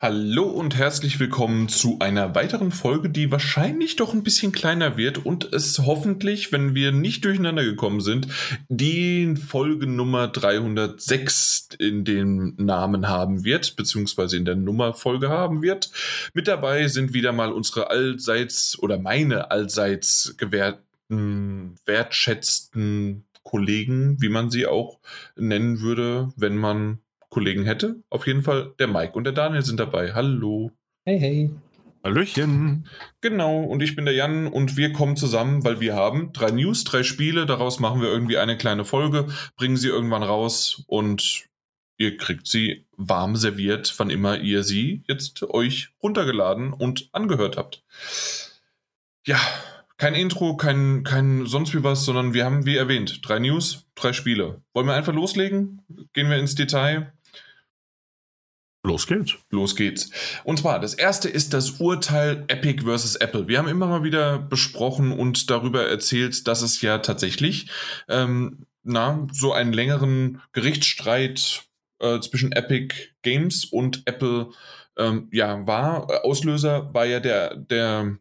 Hallo und herzlich willkommen zu einer weiteren Folge, die wahrscheinlich doch ein bisschen kleiner wird und es hoffentlich, wenn wir nicht durcheinander gekommen sind, die Folge Nummer 306 in dem Namen haben wird, beziehungsweise in der Nummerfolge haben wird. Mit dabei sind wieder mal unsere allseits oder meine allseits gewährten, wertschätzten Kollegen, wie man sie auch nennen würde, wenn man Kollegen hätte. Auf jeden Fall der Mike und der Daniel sind dabei. Hallo. Hey, hey. Hallöchen. Genau, und ich bin der Jan und wir kommen zusammen, weil wir haben drei News, drei Spiele. Daraus machen wir irgendwie eine kleine Folge, bringen sie irgendwann raus und ihr kriegt sie warm serviert, wann immer ihr sie jetzt euch runtergeladen und angehört habt. Ja, kein Intro, kein, kein sonst wie was, sondern wir haben, wie erwähnt, drei News, drei Spiele. Wollen wir einfach loslegen? Gehen wir ins Detail? Los geht's. Los geht's. Und zwar, das erste ist das Urteil Epic versus Apple. Wir haben immer mal wieder besprochen und darüber erzählt, dass es ja tatsächlich ähm, na, so einen längeren Gerichtsstreit äh, zwischen Epic Games und Apple ähm, ja, war. Auslöser war ja der, der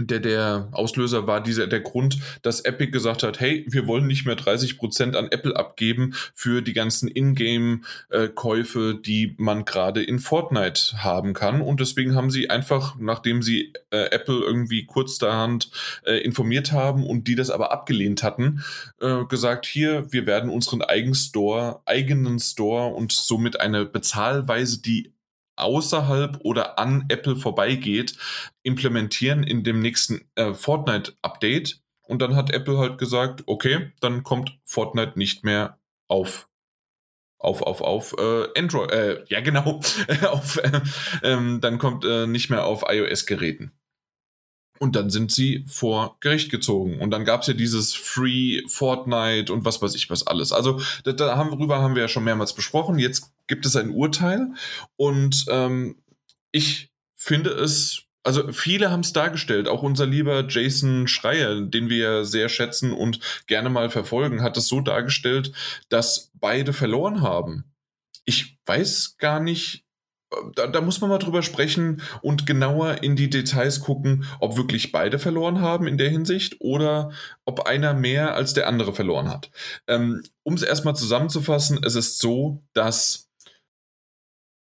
der, der Auslöser war dieser, der Grund, dass Epic gesagt hat, hey, wir wollen nicht mehr 30% an Apple abgeben für die ganzen Ingame-Käufe, die man gerade in Fortnite haben kann. Und deswegen haben sie einfach, nachdem sie äh, Apple irgendwie kurzerhand äh, informiert haben und die das aber abgelehnt hatten, äh, gesagt, hier, wir werden unseren eigenen Store, eigenen Store und somit eine Bezahlweise, die außerhalb oder an Apple vorbeigeht, implementieren in dem nächsten äh, Fortnite-Update. Und dann hat Apple halt gesagt, okay, dann kommt Fortnite nicht mehr auf auf auf auf äh, Android, äh, ja genau, auf, äh, ähm, dann kommt äh, nicht mehr auf iOS-Geräten. Und dann sind sie vor Gericht gezogen. Und dann gab es ja dieses Free Fortnite und was weiß ich was alles. Also da, darüber haben wir ja schon mehrmals besprochen. Jetzt gibt es ein Urteil. Und ähm, ich finde es, also viele haben es dargestellt. Auch unser lieber Jason Schreier, den wir sehr schätzen und gerne mal verfolgen, hat es so dargestellt, dass beide verloren haben. Ich weiß gar nicht, da, da, muss man mal drüber sprechen und genauer in die Details gucken, ob wirklich beide verloren haben in der Hinsicht oder ob einer mehr als der andere verloren hat. Ähm, um es erstmal zusammenzufassen, es ist so, dass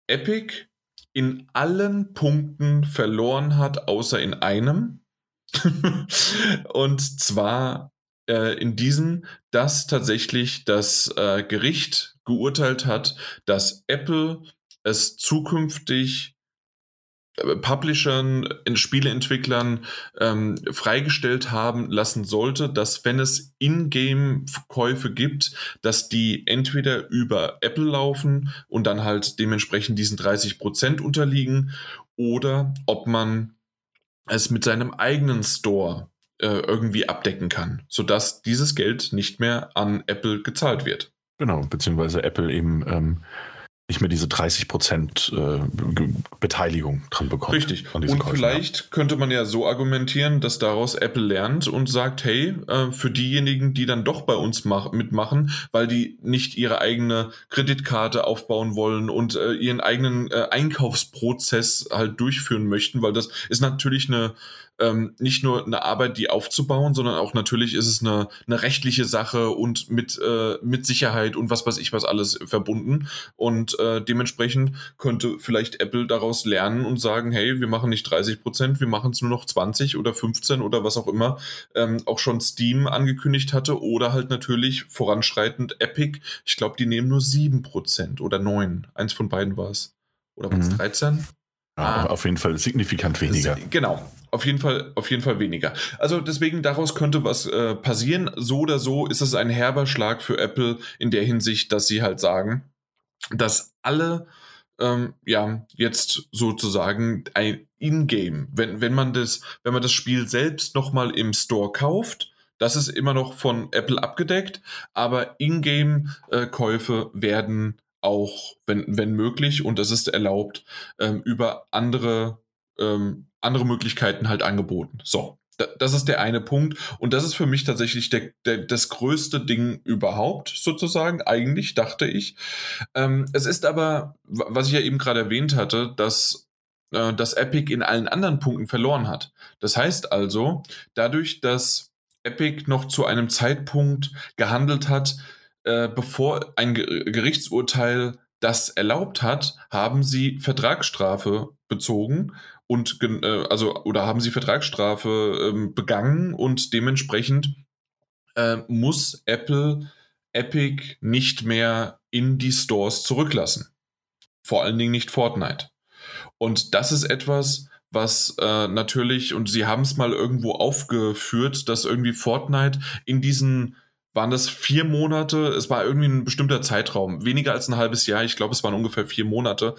Epic in allen Punkten verloren hat, außer in einem. und zwar äh, in diesem, dass tatsächlich das äh, Gericht geurteilt hat, dass Apple es zukünftig äh, Publishern, Spieleentwicklern ähm, freigestellt haben lassen sollte, dass wenn es Ingame-Käufe gibt, dass die entweder über Apple laufen und dann halt dementsprechend diesen 30% unterliegen oder ob man es mit seinem eigenen Store äh, irgendwie abdecken kann, sodass dieses Geld nicht mehr an Apple gezahlt wird. Genau, beziehungsweise Apple eben ähm, nicht mehr diese 30 Prozent äh, Beteiligung dran bekommt. Richtig. Und Käufen, vielleicht ja. könnte man ja so argumentieren, dass daraus Apple lernt und sagt, hey, äh, für diejenigen, die dann doch bei uns mach, mitmachen, weil die nicht ihre eigene Kreditkarte aufbauen wollen und äh, ihren eigenen äh, Einkaufsprozess halt durchführen möchten, weil das ist natürlich eine ähm, nicht nur eine Arbeit, die aufzubauen, sondern auch natürlich ist es eine, eine rechtliche Sache und mit, äh, mit Sicherheit und was weiß ich was alles verbunden. Und äh, dementsprechend könnte vielleicht Apple daraus lernen und sagen, hey, wir machen nicht 30 Prozent, wir machen es nur noch 20 oder 15 oder was auch immer. Ähm, auch schon Steam angekündigt hatte oder halt natürlich voranschreitend Epic. Ich glaube, die nehmen nur 7 Prozent oder 9. Eins von beiden war es. Oder war es mhm. 13? Ja, ah, auf jeden Fall signifikant weniger. Genau, auf jeden Fall, auf jeden Fall weniger. Also deswegen daraus könnte was äh, passieren. So oder so ist es ein herber Schlag für Apple in der Hinsicht, dass sie halt sagen, dass alle ähm, ja jetzt sozusagen ein In-Game, wenn, wenn man das, wenn man das Spiel selbst nochmal im Store kauft, das ist immer noch von Apple abgedeckt, aber In-Game-Käufe äh, werden auch, wenn, wenn möglich, und es ist erlaubt, ähm, über andere, ähm, andere Möglichkeiten halt angeboten. So. das ist der eine Punkt. Und das ist für mich tatsächlich der, der, das größte Ding überhaupt, sozusagen. Eigentlich dachte ich. Ähm, es ist aber, was ich ja eben gerade erwähnt hatte, dass äh, dass Epic in allen anderen Punkten verloren hat. Das heißt also, dadurch, dass Epic noch zu einem Zeitpunkt gehandelt hat, äh, bevor ein Gerichtsurteil das erlaubt hat, haben sie Vertragsstrafe bezogen und äh, also oder haben sie Vertragsstrafe äh, begangen und dementsprechend äh, muss Apple Epic nicht mehr in die Stores zurücklassen. Vor allen Dingen nicht Fortnite. Und das ist etwas, was äh, natürlich, und sie haben es mal irgendwo aufgeführt, dass irgendwie Fortnite in diesen, waren das vier Monate, es war irgendwie ein bestimmter Zeitraum, weniger als ein halbes Jahr, ich glaube, es waren ungefähr vier Monate,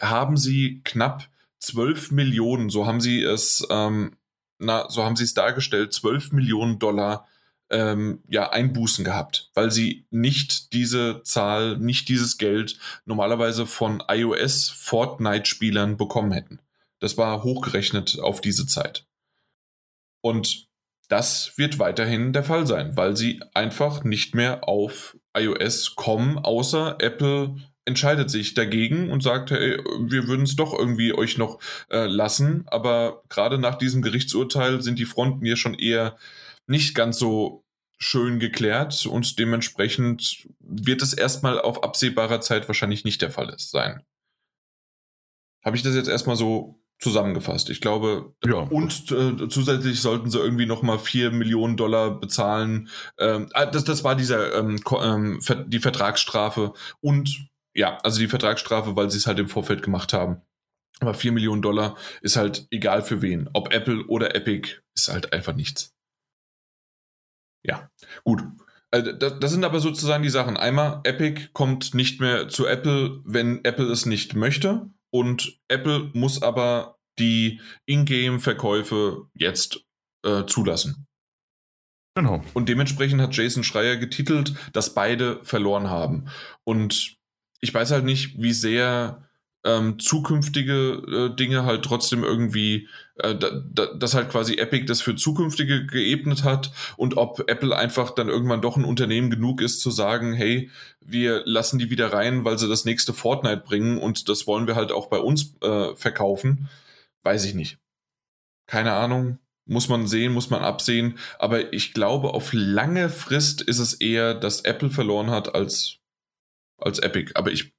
haben sie knapp 12 Millionen, so haben sie es, ähm, na, so haben sie es dargestellt, 12 Millionen Dollar ähm, ja, Einbußen gehabt, weil sie nicht diese Zahl, nicht dieses Geld normalerweise von iOS Fortnite-Spielern bekommen hätten. Das war hochgerechnet auf diese Zeit. Und das wird weiterhin der Fall sein, weil sie einfach nicht mehr auf iOS kommen, außer Apple entscheidet sich dagegen und sagt, hey, wir würden es doch irgendwie euch noch äh, lassen. Aber gerade nach diesem Gerichtsurteil sind die Fronten ja schon eher nicht ganz so schön geklärt und dementsprechend wird es erstmal auf absehbarer Zeit wahrscheinlich nicht der Fall sein. Habe ich das jetzt erstmal so zusammengefasst? Ich glaube, ja. und äh, zusätzlich sollten sie irgendwie nochmal 4 Millionen Dollar bezahlen. Ähm, ah, das, das war dieser ähm, ähm, die Vertragsstrafe und ja, also die Vertragsstrafe, weil sie es halt im Vorfeld gemacht haben. Aber 4 Millionen Dollar ist halt egal für wen. Ob Apple oder Epic ist halt einfach nichts. Ja, gut. Also das, das, sind aber sozusagen die Sachen. Einmal, Epic kommt nicht mehr zu Apple, wenn Apple es nicht möchte. Und Apple muss aber die Ingame-Verkäufe jetzt äh, zulassen. Genau. Und dementsprechend hat Jason Schreier getitelt, dass beide verloren haben. Und ich weiß halt nicht, wie sehr ähm, zukünftige äh, Dinge halt trotzdem irgendwie, äh, da, da, dass halt quasi Epic das für zukünftige geebnet hat und ob Apple einfach dann irgendwann doch ein Unternehmen genug ist zu sagen, hey, wir lassen die wieder rein, weil sie das nächste Fortnite bringen und das wollen wir halt auch bei uns äh, verkaufen, weiß ich nicht. Keine Ahnung, muss man sehen, muss man absehen, aber ich glaube, auf lange Frist ist es eher, dass Apple verloren hat als, als Epic. Aber ich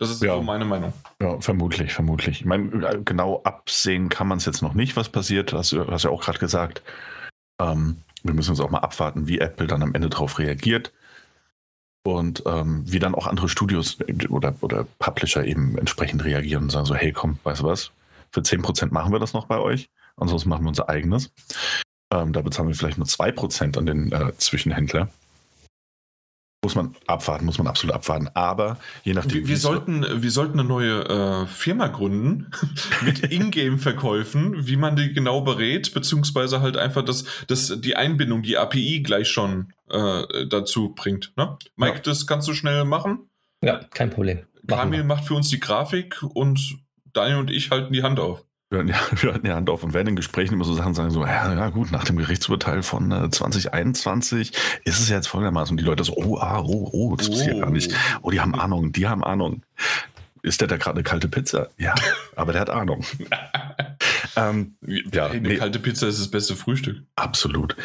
das ist ja. so meine Meinung. Ja, vermutlich, vermutlich. Ich meine, genau absehen kann man es jetzt noch nicht, was passiert. Das hast du ja auch gerade gesagt. Ähm, wir müssen uns auch mal abwarten, wie Apple dann am Ende darauf reagiert. Und ähm, wie dann auch andere Studios oder, oder Publisher eben entsprechend reagieren und sagen so, hey komm, weißt du was, für 10% machen wir das noch bei euch, ansonsten machen wir unser eigenes. Ähm, da bezahlen wir vielleicht nur 2% an den äh, Zwischenhändler. Muss man abwarten, muss man absolut abwarten. Aber je nachdem. Wir, wir sollten, wir sollten eine neue äh, Firma gründen mit Ingame-Verkäufen, wie man die genau berät, beziehungsweise halt einfach das, das, die Einbindung, die API gleich schon äh, dazu bringt. Ne? Mike, ja. das kannst du schnell machen? Ja, kein Problem. Kamil macht für uns die Grafik und Daniel und ich halten die Hand auf wir hatten, ja, Hand auf und werden in Gesprächen immer so Sachen sagen, so, ja, ja gut, nach dem Gerichtsurteil von äh, 2021 ist es ja jetzt folgendermaßen. Und die Leute so, oh, ah, oh, oh, das oh. ja gar nicht. Oh, die haben Ahnung, die haben Ahnung. Ist der da gerade eine kalte Pizza? Ja, aber der hat Ahnung. ähm, ja, hey, eine nee. kalte Pizza ist das beste Frühstück. Absolut.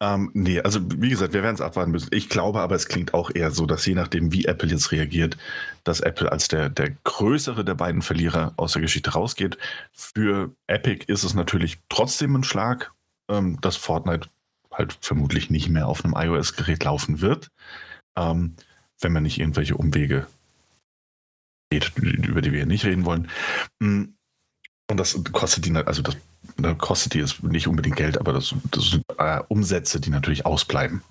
Ähm, nee, also wie gesagt, wir werden es abwarten müssen. Ich glaube aber, es klingt auch eher so, dass je nachdem, wie Apple jetzt reagiert, dass Apple als der, der größere der beiden Verlierer aus der Geschichte rausgeht. Für Epic ist es natürlich trotzdem ein Schlag, ähm, dass Fortnite halt vermutlich nicht mehr auf einem iOS-Gerät laufen wird, ähm, wenn man nicht irgendwelche Umwege geht, über die wir hier nicht reden wollen. Mm, und das kostet die, also das, kostet die jetzt nicht unbedingt Geld, aber das, das sind äh, Umsätze, die natürlich ausbleiben.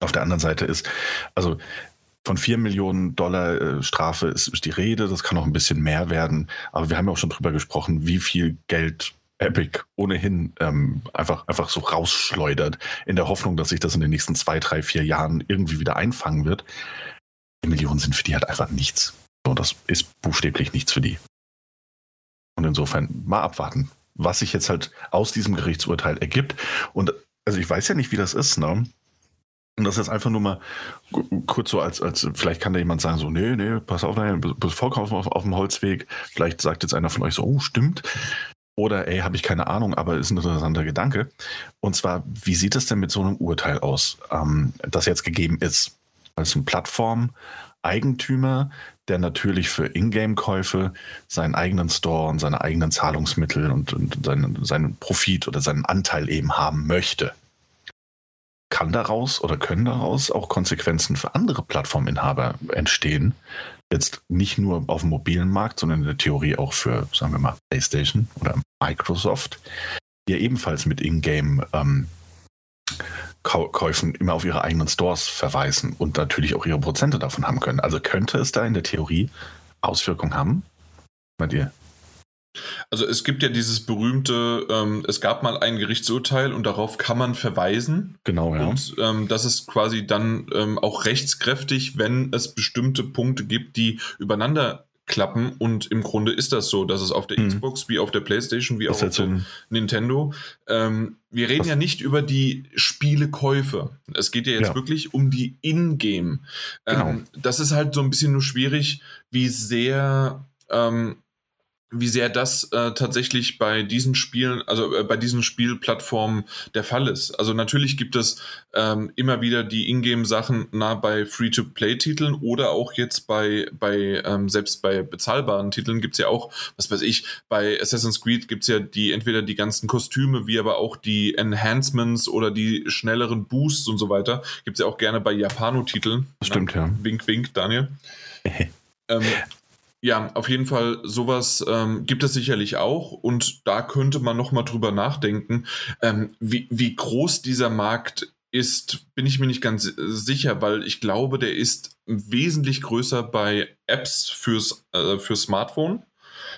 Auf der anderen Seite ist, also von 4 Millionen Dollar äh, Strafe ist, ist, die Rede, das kann auch ein bisschen mehr werden, aber wir haben ja auch schon drüber gesprochen, wie viel Geld Epic ohnehin ähm, einfach, einfach so rausschleudert, in der Hoffnung, dass sich das in den nächsten zwei, drei, vier Jahren irgendwie wieder einfangen wird. Die Millionen sind für die halt einfach nichts. So, das ist buchstäblich nichts für die. Und insofern mal abwarten. was sich jetzt halt aus diesem Gerichtsurteil ergibt. Und also ich weiß ja nicht, wie das ist, ne? Und das ist einfach nur mal kurz so als, als, vielleicht kann da jemand sagen, so, nee, nee, pass auf, nein, bist vollkommen auf, auf dem Holzweg. Vielleicht sagt jetzt einer von euch so, oh, stimmt. Oder, ey, habe ich keine Ahnung, aber ist ein interessanter Gedanke. Und zwar, wie sieht es denn mit so einem Urteil aus, ähm, das jetzt gegeben ist? Als ein Plattform-Eigentümer, der natürlich für Ingame-Käufe seinen eigenen Store und seine eigenen Zahlungsmittel und, und seinen, seinen Profit oder seinen Anteil eben haben möchte kann daraus oder können daraus auch Konsequenzen für andere Plattforminhaber entstehen. Jetzt nicht nur auf dem mobilen Markt, sondern in der Theorie auch für, sagen wir mal, PlayStation oder Microsoft, die ja ebenfalls mit Ingame ähm, Käufen immer auf ihre eigenen Stores verweisen und natürlich auch ihre Prozente davon haben können. Also könnte es da in der Theorie Auswirkungen haben? Bei dir? Also es gibt ja dieses berühmte, ähm, es gab mal ein Gerichtsurteil und darauf kann man verweisen. Genau, ja. Und ähm, das ist quasi dann ähm, auch rechtskräftig, wenn es bestimmte Punkte gibt, die übereinander klappen. Und im Grunde ist das so, dass es auf der mhm. Xbox wie auf der PlayStation wie auch auf der Nintendo. Ähm, wir reden ja nicht über die Spielekäufe. Es geht ja jetzt ja. wirklich um die Ingame. Genau. Ähm, das ist halt so ein bisschen nur schwierig, wie sehr ähm, wie sehr das äh, tatsächlich bei diesen Spielen, also äh, bei diesen Spielplattformen der Fall ist. Also natürlich gibt es ähm, immer wieder die Ingame-Sachen nah bei Free-to-Play-Titeln oder auch jetzt bei, bei ähm, selbst bei bezahlbaren Titeln gibt es ja auch, was weiß ich, bei Assassin's Creed gibt es ja die entweder die ganzen Kostüme, wie aber auch die Enhancements oder die schnelleren Boosts und so weiter. Gibt es ja auch gerne bei Japano-Titeln. Stimmt, ja. Wink, wink, Daniel. ähm, ja, auf jeden Fall, sowas ähm, gibt es sicherlich auch und da könnte man nochmal drüber nachdenken, ähm, wie, wie groß dieser Markt ist, bin ich mir nicht ganz sicher, weil ich glaube, der ist wesentlich größer bei Apps fürs, äh, für Smartphone,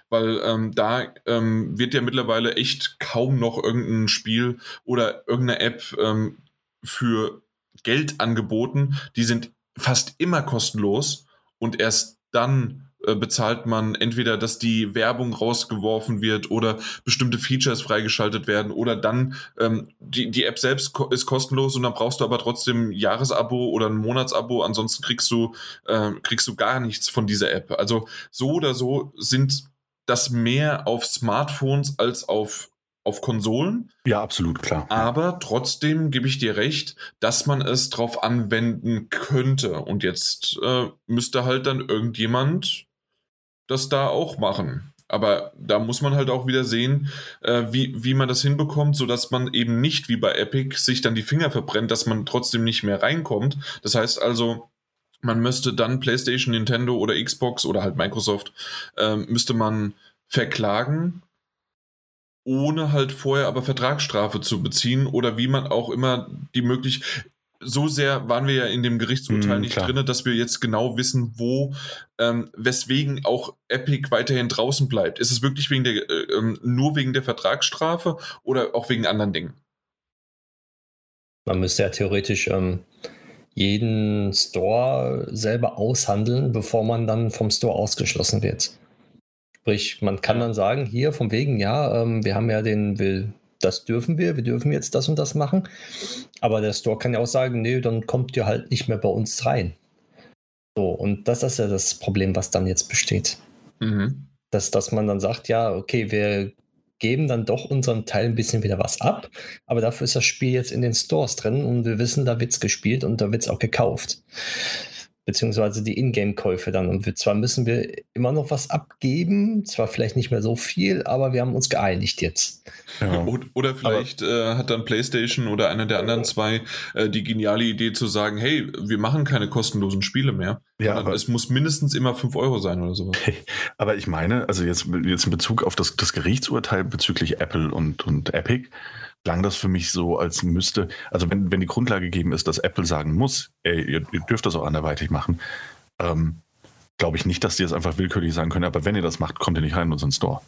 weil ähm, da ähm, wird ja mittlerweile echt kaum noch irgendein Spiel oder irgendeine App ähm, für Geld angeboten. Die sind fast immer kostenlos und erst dann bezahlt man entweder, dass die Werbung rausgeworfen wird oder bestimmte Features freigeschaltet werden oder dann ähm, die, die App selbst ko ist kostenlos und dann brauchst du aber trotzdem ein Jahresabo oder ein Monatsabo, ansonsten kriegst du, äh, kriegst du gar nichts von dieser App. Also so oder so sind das mehr auf Smartphones als auf auf Konsolen. Ja, absolut, klar. Aber trotzdem gebe ich dir recht, dass man es drauf anwenden könnte. Und jetzt äh, müsste halt dann irgendjemand das da auch machen. Aber da muss man halt auch wieder sehen, äh, wie, wie man das hinbekommt, sodass man eben nicht wie bei Epic sich dann die Finger verbrennt, dass man trotzdem nicht mehr reinkommt. Das heißt also, man müsste dann PlayStation, Nintendo oder Xbox oder halt Microsoft, äh, müsste man verklagen, ohne halt vorher aber Vertragsstrafe zu beziehen oder wie man auch immer die Möglichkeit so sehr waren wir ja in dem Gerichtsurteil mm, nicht drin, dass wir jetzt genau wissen, wo, ähm, weswegen auch Epic weiterhin draußen bleibt. Ist es wirklich wegen der, äh, ähm, nur wegen der Vertragsstrafe oder auch wegen anderen Dingen? Man müsste ja theoretisch ähm, jeden Store selber aushandeln, bevor man dann vom Store ausgeschlossen wird. Sprich, man kann dann sagen, hier vom wegen, ja, ähm, wir haben ja den, will, das dürfen wir, wir dürfen jetzt das und das machen. Aber der Store kann ja auch sagen, nee, dann kommt ihr halt nicht mehr bei uns rein. So, und das ist ja das Problem, was dann jetzt besteht. Mhm. Dass, dass man dann sagt, ja, okay, wir geben dann doch unseren Teil ein bisschen wieder was ab, aber dafür ist das Spiel jetzt in den Stores drin und wir wissen, da wird es gespielt und da wird es auch gekauft beziehungsweise die Ingame-Käufe dann. Und wir, zwar müssen wir immer noch was abgeben, zwar vielleicht nicht mehr so viel, aber wir haben uns geeinigt jetzt. Ja. Oder vielleicht äh, hat dann PlayStation oder einer der anderen zwei äh, die geniale Idee zu sagen, hey, wir machen keine kostenlosen Spiele mehr. Ja, aber es muss mindestens immer 5 Euro sein oder sowas. Aber ich meine, also jetzt, jetzt in Bezug auf das, das Gerichtsurteil bezüglich Apple und, und Epic, klang das für mich so, als müsste, also wenn, wenn die Grundlage gegeben ist, dass Apple sagen muss, ey, ihr, ihr dürft das auch anderweitig machen, ähm, glaube ich nicht, dass die das einfach willkürlich sagen können, aber wenn ihr das macht, kommt ihr nicht rein in unseren Store.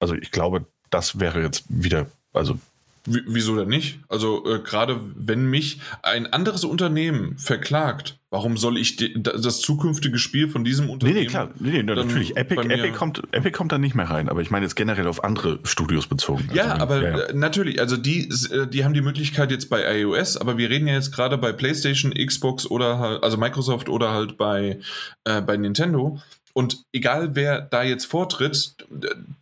Also ich glaube, das wäre jetzt wieder, also wieso denn nicht? Also äh, gerade wenn mich ein anderes Unternehmen verklagt, warum soll ich das zukünftige Spiel von diesem Unternehmen? Nee, nee, klar. Nee, nee, natürlich. Epic, Epic, kommt, Epic kommt da nicht mehr rein, aber ich meine jetzt generell auf andere Studios bezogen. Ja, also, aber ja, ja. Äh, natürlich, also die, äh, die haben die Möglichkeit jetzt bei iOS, aber wir reden ja jetzt gerade bei PlayStation, Xbox oder halt, also Microsoft oder halt bei, äh, bei Nintendo. Und egal wer da jetzt vortritt,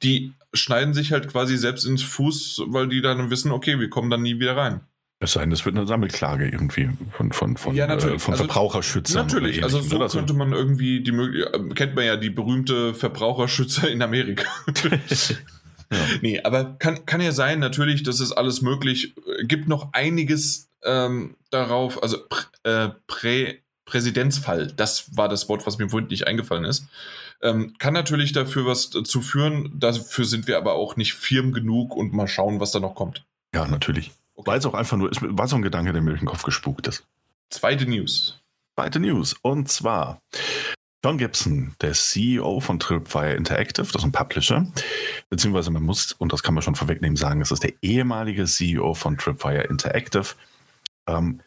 die schneiden sich halt quasi selbst ins Fuß, weil die dann wissen, okay, wir kommen dann nie wieder rein. Es sei denn, es wird eine Sammelklage irgendwie von, von, von, ja, äh, von also, Verbraucherschützern. Natürlich, also so oder? könnte man irgendwie die Möglichkeit, äh, kennt man ja die berühmte Verbraucherschützer in Amerika. ja. Nee, aber kann, kann ja sein, natürlich, das ist alles möglich. Gibt noch einiges ähm, darauf, also äh, Prä, Präzedenzfall, das war das Wort, was mir vorhin nicht eingefallen ist. Ähm, kann natürlich dafür was zu führen, dafür sind wir aber auch nicht firm genug und mal schauen, was da noch kommt. Ja, natürlich. Okay. War jetzt auch einfach nur, war so ein Gedanke, der mir durch den Kopf gespukt ist. Zweite News. Zweite News. Und zwar John Gibson, der CEO von Tripwire Interactive, das ist ein Publisher, beziehungsweise man muss, und das kann man schon vorwegnehmen, sagen, es ist der ehemalige CEO von Tripwire Interactive, ähm,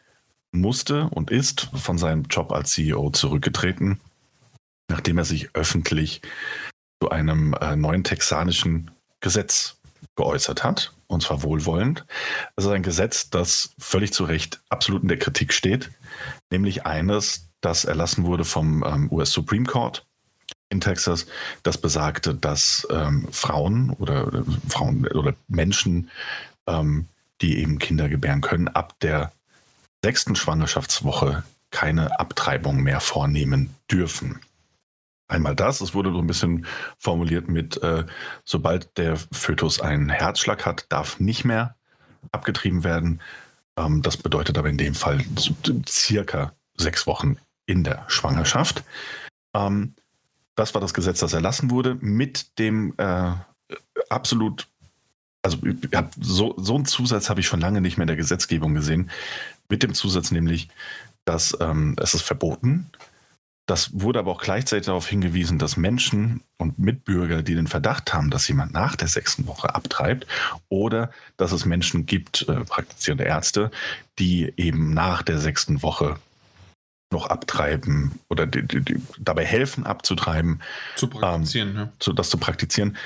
musste und ist von seinem Job als CEO zurückgetreten, nachdem er sich öffentlich zu einem äh, neuen texanischen Gesetz geäußert hat, und zwar wohlwollend. Also ein Gesetz, das völlig zu Recht absolut in der Kritik steht, nämlich eines, das erlassen wurde vom ähm, US Supreme Court in Texas, das besagte, dass ähm, Frauen oder, oder, Frauen oder Menschen, ähm, die eben Kinder gebären können, ab der sechsten Schwangerschaftswoche keine Abtreibung mehr vornehmen dürfen. Einmal das, es wurde so ein bisschen formuliert mit, äh, sobald der Fötus einen Herzschlag hat, darf nicht mehr abgetrieben werden. Ähm, das bedeutet aber in dem Fall circa sechs Wochen in der Schwangerschaft. Ähm, das war das Gesetz, das erlassen wurde, mit dem äh, absolut, also so, so einen Zusatz habe ich schon lange nicht mehr in der Gesetzgebung gesehen, mit dem Zusatz nämlich, dass ähm, es ist verboten, das wurde aber auch gleichzeitig darauf hingewiesen, dass Menschen und Mitbürger, die den Verdacht haben, dass jemand nach der sechsten Woche abtreibt oder dass es Menschen gibt, äh, praktizierende Ärzte, die eben nach der sechsten Woche noch abtreiben oder die, die, die dabei helfen abzutreiben, zu praktizieren, ähm, ja. zu, das zu praktizieren,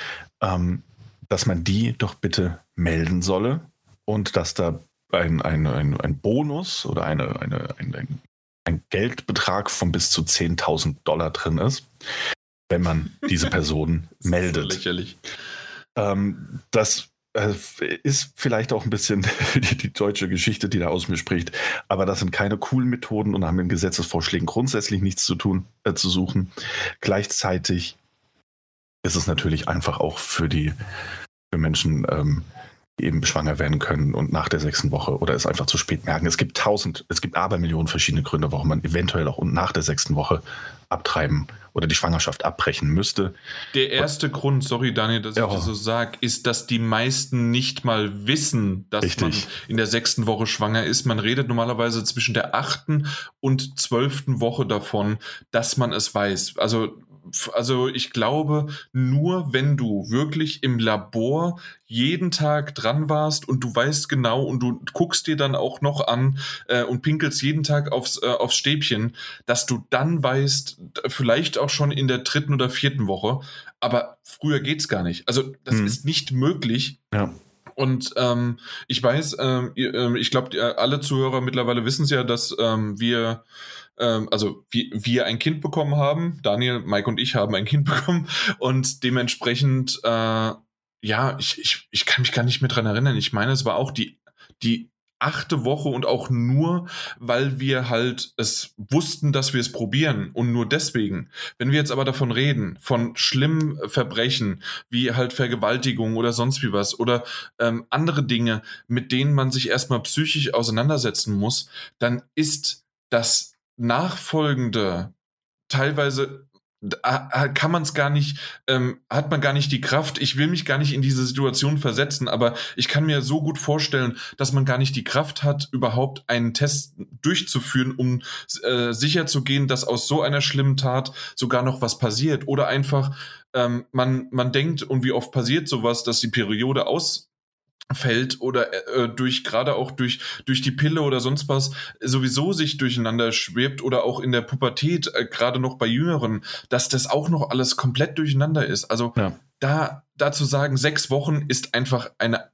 ähm, dass man die doch bitte melden solle und dass da ein, ein, ein, ein Bonus oder eine, eine, ein, ein ein Geldbetrag von bis zu 10.000 Dollar drin ist, wenn man diese Person meldet. So lächerlich. Ähm, das äh, ist vielleicht auch ein bisschen die, die, deutsche Geschichte, die da aus mir spricht, aber das sind keine coolen Methoden und haben in Gesetzesvorschlägen grundsätzlich nichts zu tun, äh, zu suchen. Gleichzeitig ist es natürlich einfach auch für die für Menschen ähm, eben schwanger werden können und nach der sechsten Woche oder es einfach zu spät merken. Es gibt tausend, es gibt Abermillionen verschiedene Gründe, warum man eventuell auch nach der sechsten Woche abtreiben oder die Schwangerschaft abbrechen müsste. Der erste und, Grund, sorry Daniel, dass ja. ich das so sage, ist, dass die meisten nicht mal wissen, dass Richtig. man in der sechsten Woche schwanger ist. Man redet normalerweise zwischen der achten und zwölften Woche davon, dass man es weiß. Also also ich glaube, nur wenn du wirklich im Labor jeden Tag dran warst und du weißt genau und du guckst dir dann auch noch an äh, und pinkelst jeden Tag aufs, äh, aufs Stäbchen, dass du dann weißt, vielleicht auch schon in der dritten oder vierten Woche, aber früher geht's gar nicht. Also das hm. ist nicht möglich. Ja. Und ähm, ich weiß, ähm, äh, ich glaube, alle Zuhörer mittlerweile wissen es ja, dass ähm, wir ähm, also wir, wir ein Kind bekommen haben. Daniel, Mike und ich haben ein Kind bekommen und dementsprechend, äh, ja, ich, ich, ich kann mich gar nicht mehr dran erinnern. Ich meine, es war auch die, die achte Woche und auch nur, weil wir halt es wussten, dass wir es probieren und nur deswegen. Wenn wir jetzt aber davon reden, von schlimmen Verbrechen, wie halt Vergewaltigung oder sonst wie was oder ähm, andere Dinge, mit denen man sich erstmal psychisch auseinandersetzen muss, dann ist das nachfolgende, teilweise kann man es gar nicht, ähm, hat man gar nicht die Kraft. Ich will mich gar nicht in diese Situation versetzen, aber ich kann mir so gut vorstellen, dass man gar nicht die Kraft hat, überhaupt einen Test durchzuführen, um äh, sicher zu gehen, dass aus so einer schlimmen Tat sogar noch was passiert. Oder einfach, ähm, man, man denkt, und wie oft passiert sowas, dass die Periode aus fällt oder äh, durch gerade auch durch durch die Pille oder sonst was sowieso sich durcheinander schwebt oder auch in der Pubertät äh, gerade noch bei Jüngeren, dass das auch noch alles komplett durcheinander ist. Also ja. da dazu sagen, sechs Wochen ist einfach eine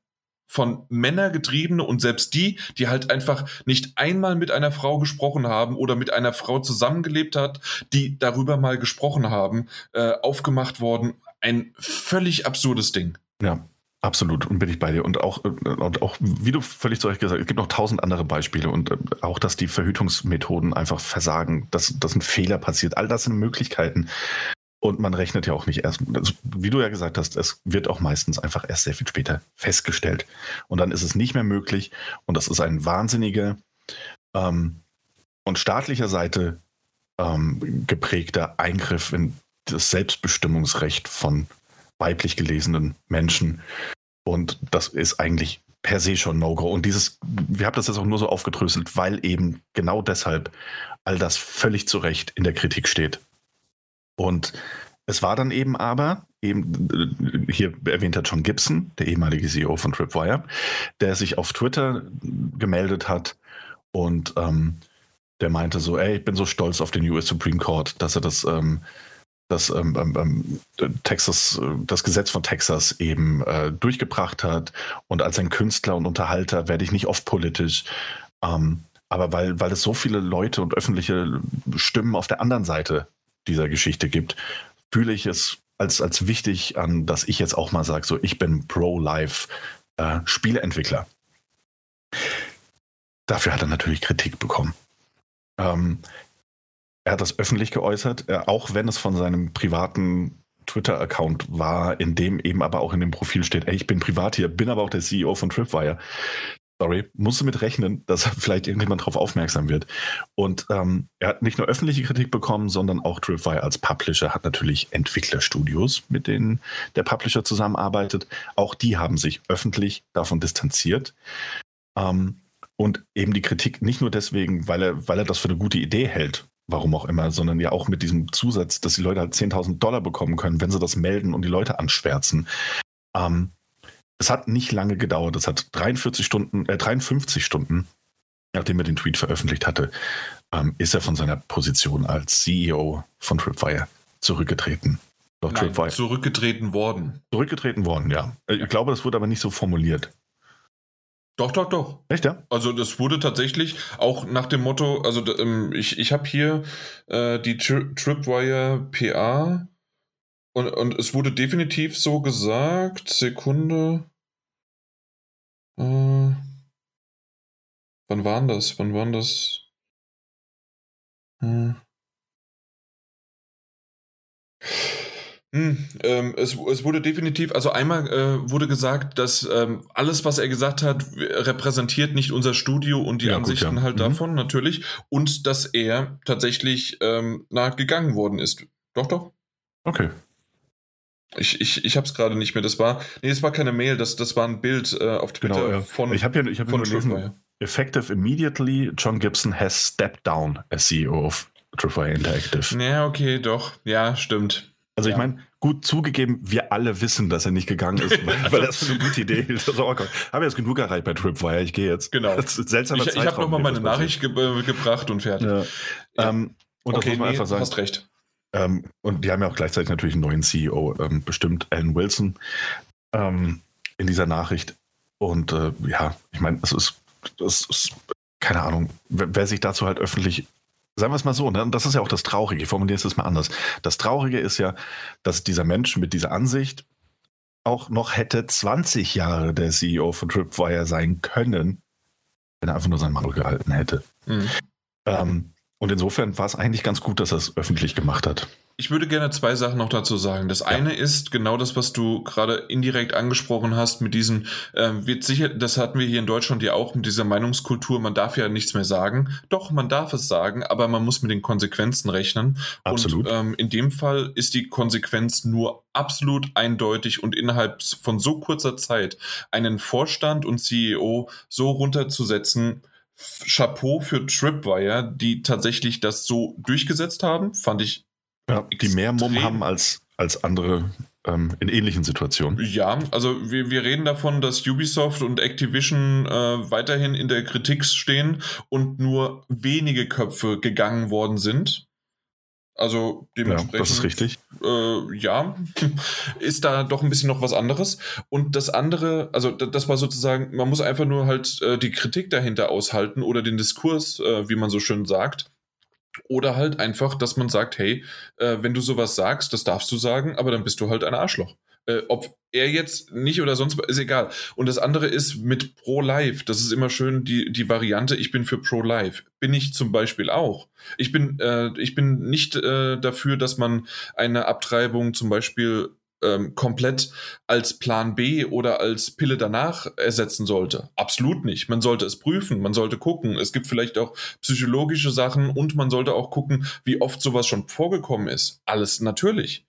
von Männern getriebene und selbst die, die halt einfach nicht einmal mit einer Frau gesprochen haben oder mit einer Frau zusammengelebt hat, die darüber mal gesprochen haben, äh, aufgemacht worden. Ein völlig absurdes Ding. Ja, Absolut, und bin ich bei dir. Und auch, und auch, wie du völlig zu Recht gesagt hast, es gibt noch tausend andere Beispiele und äh, auch, dass die Verhütungsmethoden einfach versagen, dass, dass ein Fehler passiert. All das sind Möglichkeiten. Und man rechnet ja auch nicht erst, also, wie du ja gesagt hast, es wird auch meistens einfach erst sehr viel später festgestellt. Und dann ist es nicht mehr möglich. Und das ist ein wahnsinniger ähm, und staatlicher Seite ähm, geprägter Eingriff in das Selbstbestimmungsrecht von weiblich gelesenen Menschen. Und das ist eigentlich per se schon No-Go. Und dieses, wir haben das jetzt auch nur so aufgedröselt, weil eben genau deshalb all das völlig zu Recht in der Kritik steht. Und es war dann eben aber, eben hier erwähnt hat John Gibson, der ehemalige CEO von Tripwire, der sich auf Twitter gemeldet hat und ähm, der meinte so, ey, ich bin so stolz auf den US Supreme Court, dass er das ähm, das ähm, ähm, ähm, Texas, äh, das Gesetz von Texas eben äh, durchgebracht hat. Und als ein Künstler und Unterhalter werde ich nicht oft politisch. Ähm, aber weil, weil es so viele Leute und öffentliche Stimmen auf der anderen Seite dieser Geschichte gibt, fühle ich es als, als wichtig an, dass ich jetzt auch mal sage, so ich bin pro-life äh, Spieleentwickler. Dafür hat er natürlich Kritik bekommen. Ähm, er hat das öffentlich geäußert, äh, auch wenn es von seinem privaten Twitter-Account war, in dem eben aber auch in dem Profil steht, ey, ich bin privat hier, bin aber auch der CEO von Tripwire. Sorry, musst du mit rechnen, dass vielleicht irgendjemand darauf aufmerksam wird. Und ähm, er hat nicht nur öffentliche Kritik bekommen, sondern auch Tripwire als Publisher hat natürlich Entwicklerstudios, mit denen der Publisher zusammenarbeitet. Auch die haben sich öffentlich davon distanziert. Ähm, und eben die Kritik nicht nur deswegen, weil er, weil er das für eine gute Idee hält, warum auch immer, sondern ja auch mit diesem Zusatz, dass die Leute halt 10.000 Dollar bekommen können, wenn sie das melden und die Leute anschwärzen. Ähm, es hat nicht lange gedauert, es hat 43 Stunden, äh, 53 Stunden, nachdem er den Tweet veröffentlicht hatte, ähm, ist er von seiner Position als CEO von Tripwire zurückgetreten. Doch Nein, Tripwire. Zurückgetreten worden. Zurückgetreten worden, ja. Ich glaube, das wurde aber nicht so formuliert. Doch, doch, doch. Echt, ja? Also das wurde tatsächlich auch nach dem Motto, also ähm, ich, ich habe hier äh, die Tri Tripwire PA und, und es wurde definitiv so gesagt, Sekunde. Äh, wann waren das? Wann waren das? Hm. Hm, ähm, es, es, wurde definitiv, also einmal äh, wurde gesagt, dass ähm, alles, was er gesagt hat, repräsentiert nicht unser Studio und die ja, Ansichten gut, ja. halt mhm. davon natürlich und dass er tatsächlich ähm, gegangen worden ist. Doch, doch. Okay. Ich, ich, ich habe es gerade nicht mehr. Das war, nee, das war keine Mail, das, das war ein Bild äh, auf Twitter genau, ja. von. Ich habe ja, ich hab von gelesen, Effective immediately, John Gibson has stepped down as CEO of Tripwire Interactive. Ja, okay, doch. Ja, stimmt. Also ja. ich meine, gut zugegeben, wir alle wissen, dass er nicht gegangen ist, weil, weil das eine gute Idee ist. Also, oh Gott, habe jetzt genug erreicht bei Tripwire, ich gehe jetzt. Genau. Das ist seltsamer ich ich habe nochmal meine Nachricht ge äh, gebracht und fertig. Ja. Ja. Ähm, und okay, das muss man nee, einfach sagen. hast recht. Ähm, und die haben ja auch gleichzeitig natürlich einen neuen CEO, ähm, bestimmt Alan Wilson, ähm, in dieser Nachricht. Und äh, ja, ich meine, es ist, es ist, keine Ahnung, wer, wer sich dazu halt öffentlich Sagen wir es mal so, ne? das ist ja auch das Traurige, ich formuliere es mal anders. Das Traurige ist ja, dass dieser Mensch mit dieser Ansicht auch noch hätte 20 Jahre der CEO von Tripwire sein können, wenn er einfach nur seinen Maul gehalten hätte. Mhm. Ähm, und insofern war es eigentlich ganz gut, dass er es öffentlich gemacht hat. Ich würde gerne zwei Sachen noch dazu sagen. Das ja. eine ist genau das, was du gerade indirekt angesprochen hast, mit diesem, äh, wird sicher, das hatten wir hier in Deutschland ja auch mit dieser Meinungskultur, man darf ja nichts mehr sagen. Doch, man darf es sagen, aber man muss mit den Konsequenzen rechnen. Absolut. Und ähm, in dem Fall ist die Konsequenz nur absolut eindeutig und innerhalb von so kurzer Zeit einen Vorstand und CEO so runterzusetzen, Chapeau für Tripwire, die tatsächlich das so durchgesetzt haben, fand ich ja, die mehr Mumm haben als als andere ähm, in ähnlichen Situationen. Ja, also wir, wir reden davon, dass Ubisoft und Activision äh, weiterhin in der Kritik stehen und nur wenige Köpfe gegangen worden sind. Also dementsprechend. Ja, das ist richtig. Äh, ja, ist da doch ein bisschen noch was anderes. Und das andere, also das war sozusagen, man muss einfach nur halt äh, die Kritik dahinter aushalten oder den Diskurs, äh, wie man so schön sagt. Oder halt einfach, dass man sagt, hey, äh, wenn du sowas sagst, das darfst du sagen, aber dann bist du halt ein Arschloch. Äh, ob er jetzt nicht oder sonst ist egal. Und das andere ist mit Pro-Life. Das ist immer schön die, die Variante, ich bin für Pro-Life. Bin ich zum Beispiel auch. Ich bin, äh, ich bin nicht äh, dafür, dass man eine Abtreibung zum Beispiel ähm, komplett als Plan B oder als Pille danach ersetzen sollte. Absolut nicht. Man sollte es prüfen, man sollte gucken. Es gibt vielleicht auch psychologische Sachen und man sollte auch gucken, wie oft sowas schon vorgekommen ist. Alles natürlich.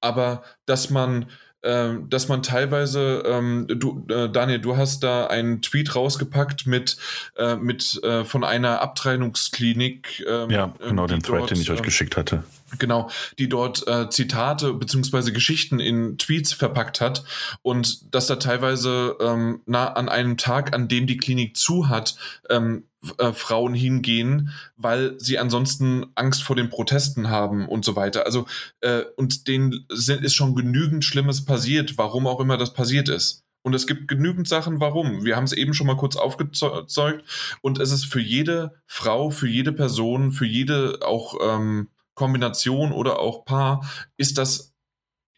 Aber dass man ähm, dass man teilweise, ähm, du, äh, Daniel, du hast da einen Tweet rausgepackt mit, äh, mit äh, von einer Abtreibungsklinik. Ähm, ja, genau, den Thread, den ich euch ähm, geschickt hatte. Genau, die dort äh, Zitate beziehungsweise Geschichten in Tweets verpackt hat und dass da teilweise ähm, na, an einem Tag, an dem die Klinik zu hat, ähm, äh, Frauen hingehen, weil sie ansonsten Angst vor den Protesten haben und so weiter. Also äh, und denen sind, ist schon genügend Schlimmes passiert, warum auch immer das passiert ist. Und es gibt genügend Sachen, warum. Wir haben es eben schon mal kurz aufgezeugt. Und es ist für jede Frau, für jede Person, für jede auch ähm, Kombination oder auch Paar ist das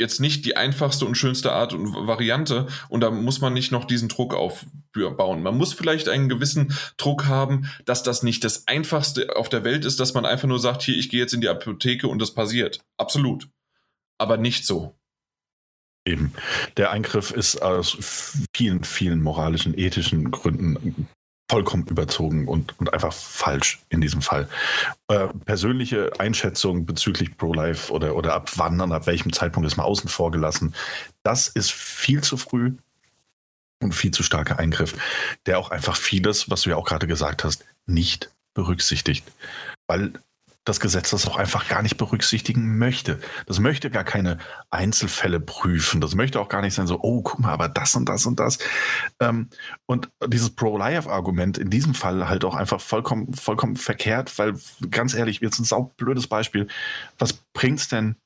jetzt nicht die einfachste und schönste Art und Variante und da muss man nicht noch diesen Druck aufbauen. Man muss vielleicht einen gewissen Druck haben, dass das nicht das einfachste auf der Welt ist, dass man einfach nur sagt, hier, ich gehe jetzt in die Apotheke und das passiert. Absolut. Aber nicht so. Eben. Der Eingriff ist aus vielen, vielen moralischen, ethischen Gründen vollkommen überzogen und, und einfach falsch in diesem Fall. Äh, persönliche Einschätzung bezüglich Pro-Life oder, oder ab wann und ab welchem Zeitpunkt ist mal außen vor gelassen, das ist viel zu früh und viel zu starker Eingriff, der auch einfach vieles, was du ja auch gerade gesagt hast, nicht berücksichtigt. Weil das Gesetz das auch einfach gar nicht berücksichtigen möchte. Das möchte gar keine Einzelfälle prüfen. Das möchte auch gar nicht sein, so, oh, guck mal, aber das und das und das. Ähm, und dieses Pro-Life-Argument in diesem Fall halt auch einfach vollkommen, vollkommen verkehrt, weil ganz ehrlich, jetzt ein saublödes Beispiel. Was bringt es denn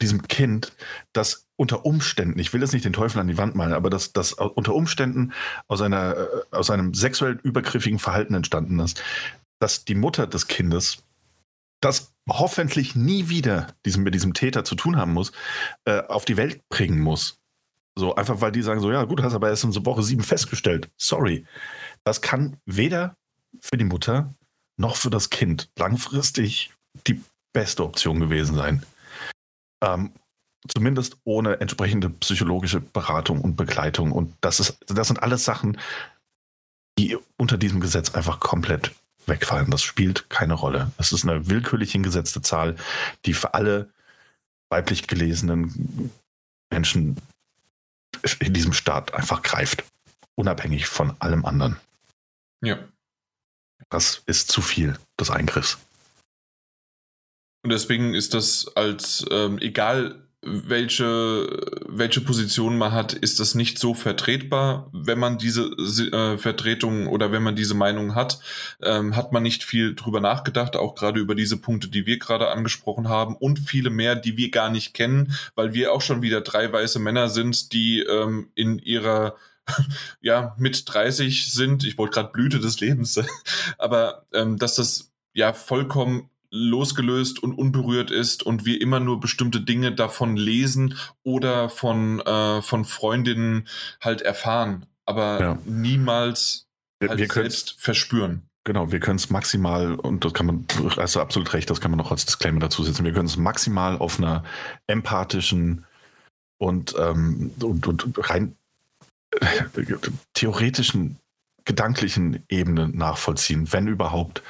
diesem Kind, das unter Umständen, ich will jetzt nicht den Teufel an die Wand malen, aber das, das unter Umständen aus, einer, äh, aus einem sexuell übergriffigen Verhalten entstanden ist, dass die Mutter des Kindes das hoffentlich nie wieder diesem, mit diesem Täter zu tun haben muss, äh, auf die Welt bringen muss. So, einfach weil die sagen so, ja gut, hast aber erst in so Woche sieben festgestellt. Sorry. Das kann weder für die Mutter noch für das Kind langfristig die beste Option gewesen sein. Ähm, zumindest ohne entsprechende psychologische Beratung und Begleitung. Und das ist, das sind alles Sachen, die unter diesem Gesetz einfach komplett wegfallen. Das spielt keine Rolle. Es ist eine willkürlich hingesetzte Zahl, die für alle weiblich gelesenen Menschen in diesem Staat einfach greift. Unabhängig von allem anderen. Ja. Das ist zu viel des Eingriffs. Und deswegen ist das als, ähm, egal welche, welche Position man hat, ist das nicht so vertretbar. Wenn man diese äh, Vertretung oder wenn man diese Meinung hat, ähm, hat man nicht viel drüber nachgedacht, auch gerade über diese Punkte, die wir gerade angesprochen haben und viele mehr, die wir gar nicht kennen, weil wir auch schon wieder drei weiße Männer sind, die ähm, in ihrer ja, mit 30 sind, ich wollte gerade Blüte des Lebens, aber ähm, dass das ja vollkommen losgelöst und unberührt ist und wir immer nur bestimmte Dinge davon lesen oder von, äh, von Freundinnen halt erfahren, aber ja. niemals halt wir selbst verspüren. Genau, wir können es maximal, und das kann man, hast du absolut recht, das kann man noch als Disclaimer dazu setzen, wir können es maximal auf einer empathischen und, ähm, und, und rein äh, theoretischen, gedanklichen Ebene nachvollziehen, wenn überhaupt.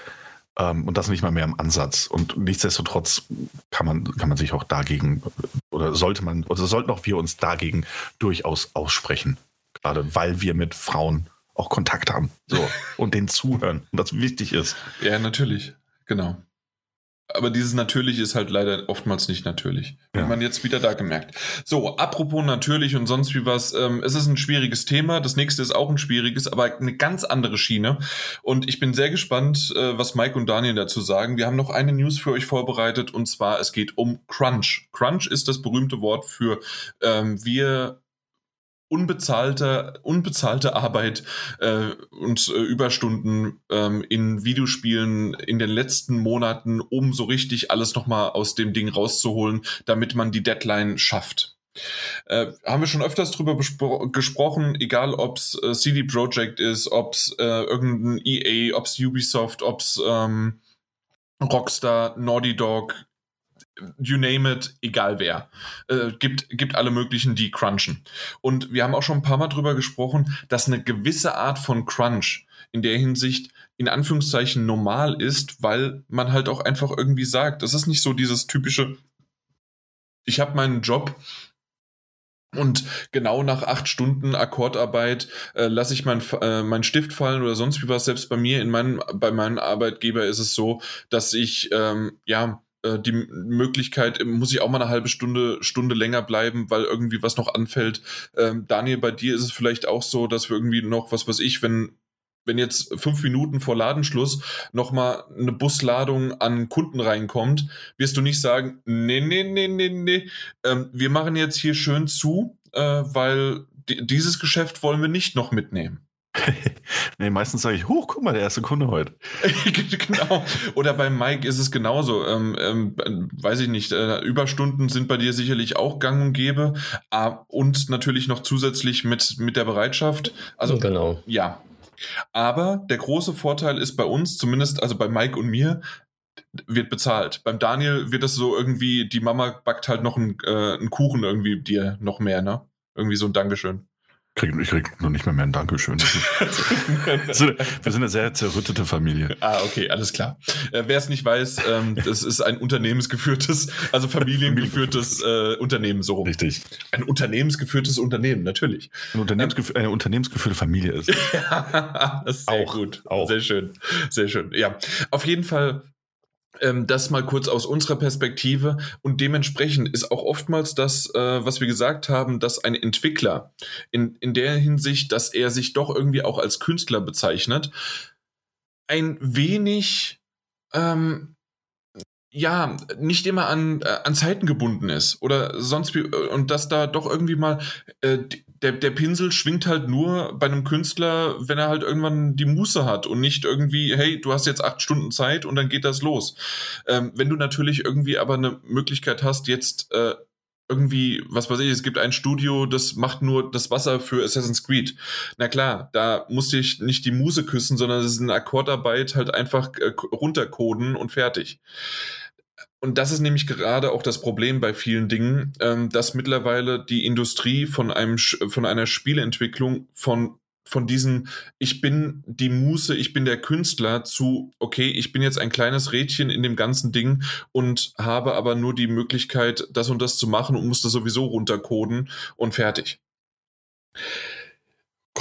Ähm, und das nicht mal mehr im Ansatz. Und nichtsdestotrotz kann man, kann man sich auch dagegen, oder sollte man, oder sollten auch wir uns dagegen durchaus aussprechen. Gerade weil wir mit Frauen auch Kontakt haben. So. und denen zuhören. Und das wichtig ist. Ja, natürlich. Genau. Aber dieses natürlich ist halt leider oftmals nicht natürlich. Ja. Hat man jetzt wieder da gemerkt. So, apropos natürlich und sonst wie was, ähm, es ist ein schwieriges Thema. Das nächste ist auch ein schwieriges, aber eine ganz andere Schiene. Und ich bin sehr gespannt, äh, was Mike und Daniel dazu sagen. Wir haben noch eine News für euch vorbereitet und zwar, es geht um Crunch. Crunch ist das berühmte Wort für ähm, wir unbezahlte, unbezahlte Arbeit äh, und äh, Überstunden ähm, in Videospielen in den letzten Monaten, um so richtig alles nochmal aus dem Ding rauszuholen, damit man die Deadline schafft. Äh, haben wir schon öfters drüber gesprochen, egal ob es äh, CD Projekt ist, ob es äh, irgendein EA, ob es Ubisoft, ob es ähm, Rockstar, Naughty Dog, you name it, egal wer. Äh, gibt, gibt alle möglichen, die crunchen. Und wir haben auch schon ein paar Mal drüber gesprochen, dass eine gewisse Art von Crunch in der Hinsicht in Anführungszeichen normal ist, weil man halt auch einfach irgendwie sagt, das ist nicht so dieses typische, ich habe meinen Job, und genau nach acht Stunden Akkordarbeit äh, lasse ich meinen äh, mein Stift fallen oder sonst wie was. Selbst bei mir, in meinem, bei meinem Arbeitgeber ist es so, dass ich ähm, ja äh, die Möglichkeit, muss ich auch mal eine halbe Stunde, Stunde länger bleiben, weil irgendwie was noch anfällt. Ähm, Daniel, bei dir ist es vielleicht auch so, dass wir irgendwie noch, was weiß ich, wenn, wenn jetzt fünf Minuten vor Ladenschluss nochmal eine Busladung an Kunden reinkommt, wirst du nicht sagen, nee, nee, nee, nee, nee, ähm, wir machen jetzt hier schön zu, äh, weil dieses Geschäft wollen wir nicht noch mitnehmen. nee, meistens sage ich, hoch, guck mal, der erste Kunde heute. genau. Oder bei Mike ist es genauso. Ähm, ähm, weiß ich nicht, äh, Überstunden sind bei dir sicherlich auch gang und gäbe. Äh, und natürlich noch zusätzlich mit, mit der Bereitschaft. Also, genau. ja. Aber der große Vorteil ist bei uns, zumindest also bei Mike und mir, wird bezahlt. Beim Daniel wird das so irgendwie, die Mama backt halt noch einen, äh, einen Kuchen irgendwie dir noch mehr, ne? Irgendwie so ein Dankeschön. Krieg, ich krieg noch nicht mehr mehr ein Dankeschön. wir sind eine sehr zerrüttete Familie. Ah, okay, alles klar. Äh, Wer es nicht weiß, ähm, das ist ein unternehmensgeführtes, also familiengeführtes äh, Unternehmen so. Richtig. Ein unternehmensgeführtes Unternehmen, natürlich. Ein Unternehmensgef eine unternehmensgeführte Familie ist. ja, das ist sehr auch, gut. Auch. Sehr schön. Sehr schön. Ja, auf jeden Fall ähm, das mal kurz aus unserer Perspektive. Und dementsprechend ist auch oftmals das, äh, was wir gesagt haben, dass ein Entwickler in, in der Hinsicht, dass er sich doch irgendwie auch als Künstler bezeichnet, ein wenig ähm, ja, nicht immer an, äh, an Zeiten gebunden ist oder sonst wie, äh, und dass da doch irgendwie mal äh, der, der Pinsel schwingt halt nur bei einem Künstler, wenn er halt irgendwann die Muße hat und nicht irgendwie, hey, du hast jetzt acht Stunden Zeit und dann geht das los. Ähm, wenn du natürlich irgendwie aber eine Möglichkeit hast, jetzt äh, irgendwie, was weiß ich, es gibt ein Studio, das macht nur das Wasser für Assassin's Creed. Na klar, da musste ich nicht die Muse küssen, sondern es ist eine Akkordarbeit, halt einfach äh, runtercoden und fertig. Und das ist nämlich gerade auch das Problem bei vielen Dingen, ähm, dass mittlerweile die Industrie von einem von einer Spieleentwicklung von von diesen ich bin die Muse, ich bin der Künstler zu okay, ich bin jetzt ein kleines Rädchen in dem ganzen Ding und habe aber nur die Möglichkeit, das und das zu machen und muss das sowieso runtercoden und fertig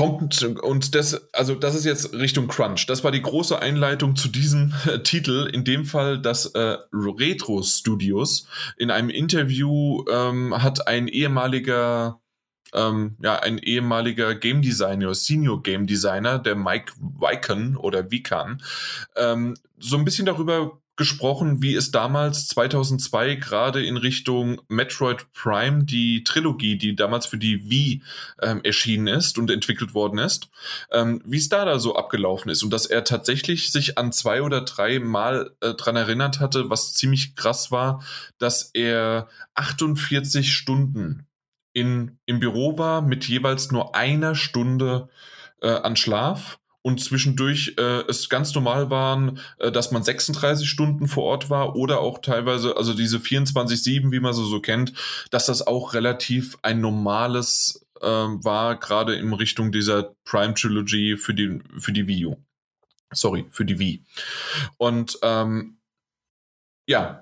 kommt und das, also das ist jetzt Richtung Crunch. Das war die große Einleitung zu diesem äh, Titel. In dem Fall das äh, Retro Studios. In einem Interview ähm, hat ein ehemaliger ähm, ja, ein ehemaliger Game Designer, Senior Game Designer, der Mike Vican oder Vican, ähm, so ein bisschen darüber gesprochen, wie es damals 2002 gerade in Richtung Metroid Prime, die Trilogie, die damals für die Wii ähm, erschienen ist und entwickelt worden ist, ähm, wie es da da so abgelaufen ist und dass er tatsächlich sich an zwei oder drei Mal äh, dran erinnert hatte, was ziemlich krass war, dass er 48 Stunden in, im Büro war mit jeweils nur einer Stunde äh, an Schlaf und zwischendurch äh, es ganz normal waren, äh, dass man 36 Stunden vor Ort war oder auch teilweise, also diese 24-7, wie man sie so kennt, dass das auch relativ ein normales äh, war, gerade in Richtung dieser Prime Trilogy für die, für die Wii U. Sorry, für die Wii. Und ähm, ja,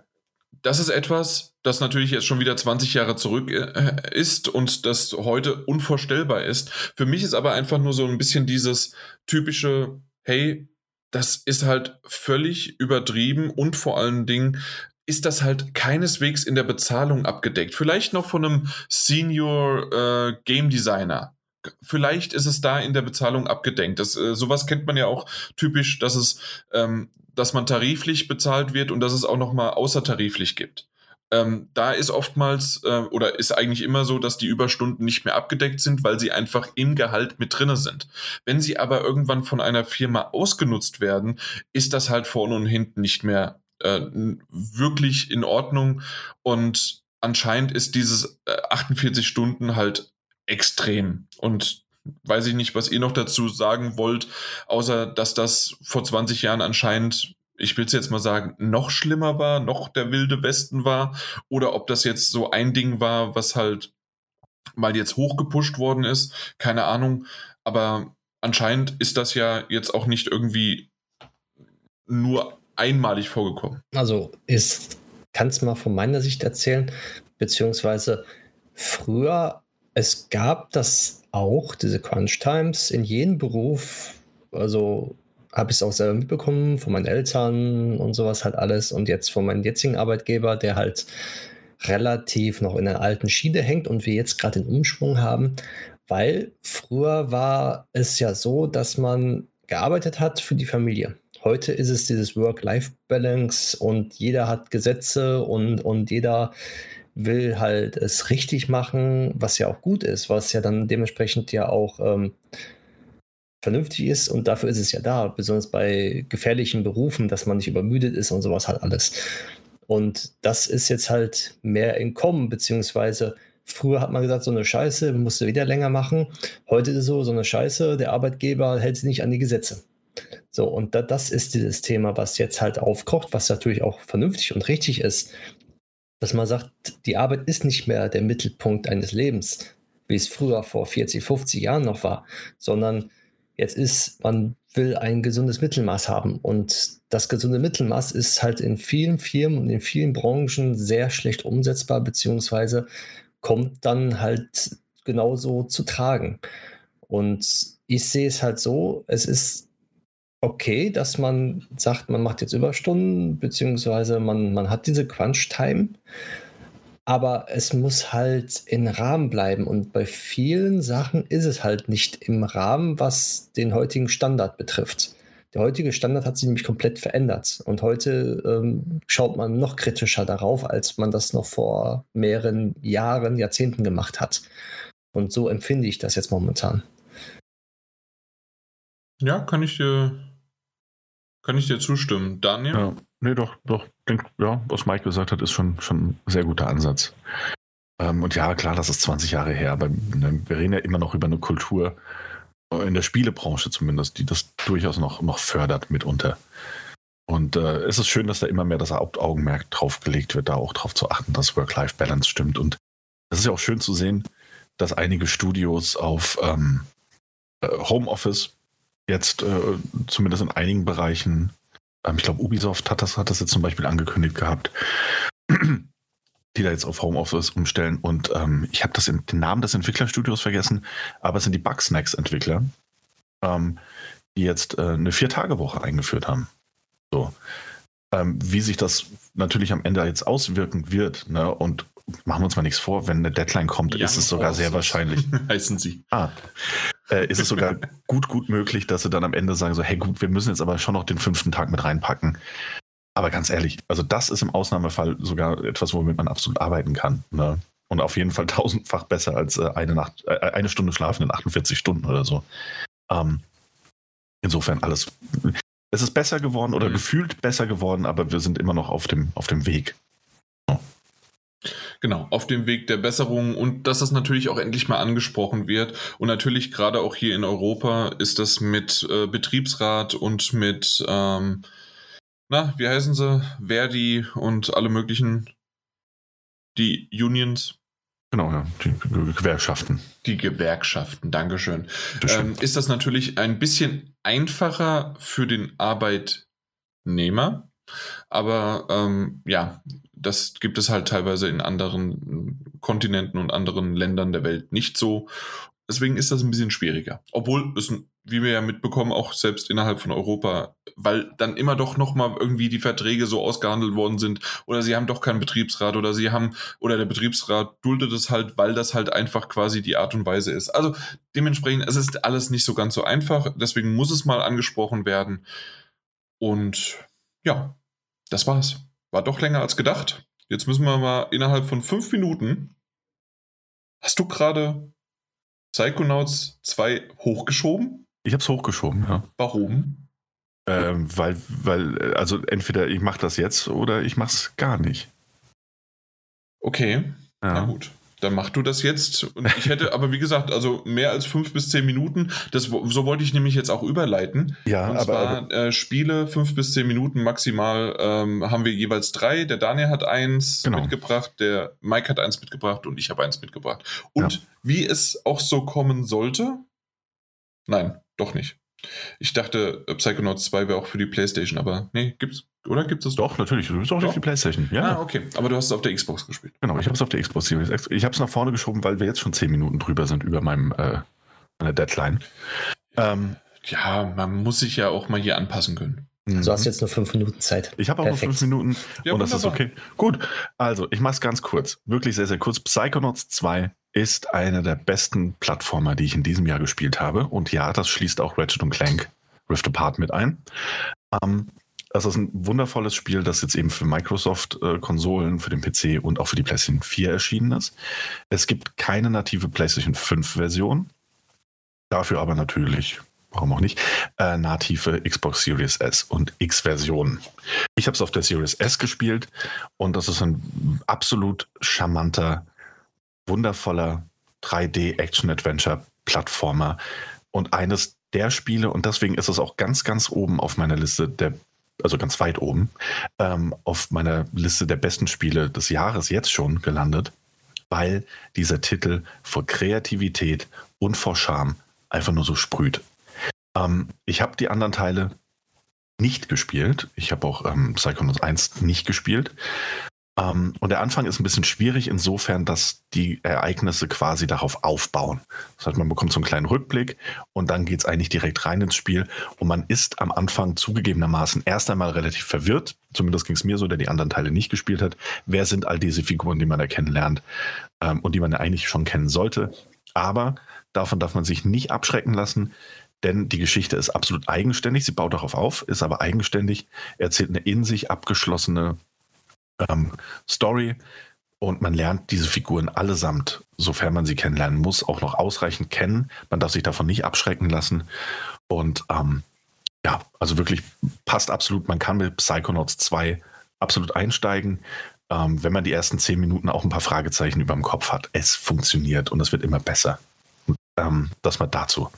das ist etwas, das natürlich jetzt schon wieder 20 Jahre zurück äh, ist und das heute unvorstellbar ist. Für mich ist aber einfach nur so ein bisschen dieses typische, hey, das ist halt völlig übertrieben und vor allen Dingen ist das halt keineswegs in der Bezahlung abgedeckt. Vielleicht noch von einem Senior äh, Game Designer. Vielleicht ist es da in der Bezahlung abgedeckt. Das, äh, sowas kennt man ja auch typisch, dass es, ähm, dass man tariflich bezahlt wird und dass es auch noch mal außertariflich gibt. Ähm, da ist oftmals äh, oder ist eigentlich immer so, dass die Überstunden nicht mehr abgedeckt sind, weil sie einfach im Gehalt mit drinne sind. Wenn sie aber irgendwann von einer Firma ausgenutzt werden, ist das halt vorne und hinten nicht mehr äh, wirklich in Ordnung und anscheinend ist dieses äh, 48 Stunden halt extrem und weiß ich nicht, was ihr noch dazu sagen wollt, außer dass das vor 20 Jahren anscheinend ich will es jetzt mal sagen, noch schlimmer war, noch der wilde Westen war, oder ob das jetzt so ein Ding war, was halt mal jetzt hochgepusht worden ist, keine Ahnung. Aber anscheinend ist das ja jetzt auch nicht irgendwie nur einmalig vorgekommen. Also, ich kann es mal von meiner Sicht erzählen, beziehungsweise früher, es gab das auch, diese Crunch Times in jedem Beruf, also habe ich es auch selber mitbekommen von meinen Eltern und sowas halt alles. Und jetzt von meinem jetzigen Arbeitgeber, der halt relativ noch in der alten Schiene hängt und wir jetzt gerade den Umschwung haben, weil früher war es ja so, dass man gearbeitet hat für die Familie. Heute ist es dieses Work-Life-Balance und jeder hat Gesetze und, und jeder will halt es richtig machen, was ja auch gut ist, was ja dann dementsprechend ja auch ähm, vernünftig ist und dafür ist es ja da, besonders bei gefährlichen Berufen, dass man nicht übermüdet ist und sowas halt alles. Und das ist jetzt halt mehr im Kommen, beziehungsweise früher hat man gesagt, so eine Scheiße musst du wieder länger machen. Heute ist es so, so eine Scheiße, der Arbeitgeber hält sich nicht an die Gesetze. So, und da, das ist dieses Thema, was jetzt halt aufkocht, was natürlich auch vernünftig und richtig ist, dass man sagt, die Arbeit ist nicht mehr der Mittelpunkt eines Lebens, wie es früher vor 40, 50 Jahren noch war, sondern Jetzt ist, man will ein gesundes Mittelmaß haben. Und das gesunde Mittelmaß ist halt in vielen Firmen und in vielen Branchen sehr schlecht umsetzbar, beziehungsweise kommt dann halt genauso zu tragen. Und ich sehe es halt so, es ist okay, dass man sagt, man macht jetzt Überstunden, beziehungsweise man, man hat diese Crunch-Time aber es muss halt in Rahmen bleiben. Und bei vielen Sachen ist es halt nicht im Rahmen, was den heutigen Standard betrifft. Der heutige Standard hat sich nämlich komplett verändert. Und heute ähm, schaut man noch kritischer darauf, als man das noch vor mehreren Jahren, Jahrzehnten gemacht hat. Und so empfinde ich das jetzt momentan. Ja, kann ich dir, kann ich dir zustimmen. Daniel? Ja. Nee, doch, doch. Denk, ja, was Mike gesagt hat, ist schon, schon ein sehr guter Ansatz. Ähm, und ja, klar, das ist 20 Jahre her, aber ne, wir reden ja immer noch über eine Kultur, äh, in der Spielebranche zumindest, die das durchaus noch, noch fördert mitunter. Und äh, es ist schön, dass da immer mehr das Hauptaugenmerk drauf gelegt wird, da auch drauf zu achten, dass Work-Life-Balance stimmt. Und es ist ja auch schön zu sehen, dass einige Studios auf ähm, äh, Homeoffice jetzt äh, zumindest in einigen Bereichen ähm, ich glaube, Ubisoft hat das, hat das jetzt zum Beispiel angekündigt gehabt, die da jetzt auf Homeoffice umstellen. Und ähm, ich habe den Namen des Entwicklerstudios vergessen, aber es sind die Bugsnacks-Entwickler, ähm, die jetzt äh, eine Vier-Tage-Woche eingeführt haben. So. Ähm, wie sich das natürlich am Ende jetzt auswirken wird, ne? und machen wir uns mal nichts vor, wenn eine Deadline kommt, Young ist es sogar sehr wahrscheinlich. heißen sie. Ah, äh, ist es sogar gut, gut möglich, dass sie dann am Ende sagen: so, hey gut, wir müssen jetzt aber schon noch den fünften Tag mit reinpacken. Aber ganz ehrlich, also das ist im Ausnahmefall sogar etwas, womit man absolut arbeiten kann. Ne? Und auf jeden Fall tausendfach besser als äh, eine, Nacht, äh, eine Stunde schlafen in 48 Stunden oder so. Ähm, insofern alles. Es ist besser geworden oder mhm. gefühlt besser geworden, aber wir sind immer noch auf dem, auf dem Weg. Genau, auf dem Weg der Besserung und dass das natürlich auch endlich mal angesprochen wird. Und natürlich gerade auch hier in Europa ist das mit äh, Betriebsrat und mit, ähm, na, wie heißen sie? Verdi und alle möglichen, die Unions. Genau, ja, die Gewerkschaften. Die Gewerkschaften, Dankeschön. Ähm, ist das natürlich ein bisschen einfacher für den Arbeitnehmer. Aber ähm, ja, das gibt es halt teilweise in anderen Kontinenten und anderen Ländern der Welt nicht so. Deswegen ist das ein bisschen schwieriger. Obwohl es, wie wir ja mitbekommen, auch selbst innerhalb von Europa, weil dann immer doch nochmal irgendwie die Verträge so ausgehandelt worden sind oder sie haben doch keinen Betriebsrat oder sie haben, oder der Betriebsrat duldet es halt, weil das halt einfach quasi die Art und Weise ist. Also dementsprechend, es ist alles nicht so ganz so einfach. Deswegen muss es mal angesprochen werden. Und ja, das war's. War doch länger als gedacht. Jetzt müssen wir mal innerhalb von fünf Minuten. Hast du gerade Psychonauts 2 hochgeschoben? Ich habe es hochgeschoben, ja. Warum? Ähm, weil, weil, also entweder ich mache das jetzt oder ich mache es gar nicht. Okay, Ja. na gut. Dann mach du das jetzt. Und ich hätte, aber wie gesagt, also mehr als fünf bis zehn Minuten. Das, so wollte ich nämlich jetzt auch überleiten. Ja, Und aber, zwar aber äh, Spiele, fünf bis zehn Minuten maximal, ähm, haben wir jeweils drei. Der Daniel hat eins Genau. mitgebracht, der Mike hat eins mitgebracht und ich habe eins mitgebracht. Und Ja. wie es auch so kommen sollte? Nein, doch nicht. Ich dachte, äh, Psychonauts 2 wäre auch für die Playstation, aber nee, gibt's, oder gibt es doch, natürlich. Du bist auch durch die Playstation. Ja, Ah, okay. Aber du hast es auf der Xbox gespielt. genau. Ich habe es auf der Xbox Series X. Ich habe es nach vorne geschoben, weil wir jetzt schon zehn Minuten drüber sind über meinem äh, meiner Deadline. Ähm, Ja, man muss sich ja auch mal hier anpassen können. Also hast jetzt nur fünf Minuten Zeit. Ich habe auch Perfekt. noch fünf Minuten Ja, und das ist wunderbar. okay. Gut, also ich mache es ganz kurz. Wirklich sehr, sehr kurz. Psychonauts 2 ist eine der besten Plattformer, die ich in diesem Jahr gespielt habe. Und ja, das schließt auch Ratchet Clank Rift Apart mit ein. Ähm, das ist ein wundervolles Spiel, das jetzt eben für Microsoft-Konsolen, für den PC und auch für die PlayStation 4 erschienen ist. Es gibt keine native PlayStation 5-Version. Dafür aber natürlich, warum auch nicht, äh, native Xbox Series S und X-Versionen. Ich habe es auf der Series S gespielt und das ist ein absolut charmanter, wundervoller 3D-Action-Adventure-Plattformer und eines der Spiele, und deswegen ist es auch ganz, ganz oben auf meiner Liste der, also ganz weit oben, ähm, auf meiner Liste der besten Spiele des Jahres jetzt schon gelandet, weil dieser Titel vor Kreativität und vor Charme einfach nur so sprüht. Ähm, ich habe die anderen Teile nicht gespielt. Ich habe auch ähm, Psychonauts 1 nicht gespielt. Ähm, und der Anfang ist ein bisschen schwierig insofern, dass die Ereignisse quasi darauf aufbauen. Das heißt, man bekommt so einen kleinen Rückblick und dann geht es eigentlich direkt rein ins Spiel. Und man ist am Anfang zugegebenermaßen erst einmal relativ verwirrt. Zumindest ging es mir so, der die anderen Teile nicht gespielt hat. Wer sind all diese Figuren, die man da kennenlernt ähm, und die man ja eigentlich schon kennen sollte? Aber davon darf man sich nicht abschrecken lassen, denn die Geschichte ist absolut eigenständig. Sie baut darauf auf, ist aber eigenständig, erzählt eine in sich abgeschlossene ähm, Story und man lernt diese Figuren allesamt, sofern man sie kennenlernen muss, auch noch ausreichend kennen. Man darf sich davon nicht abschrecken lassen. Und ähm, ja, also wirklich passt absolut. Man kann mit Psychonauts 2 absolut einsteigen. Ähm, wenn man die ersten zehn Minuten auch ein paar Fragezeichen über dem Kopf hat. Es funktioniert und es wird immer besser. Und, ähm, das mal dazu.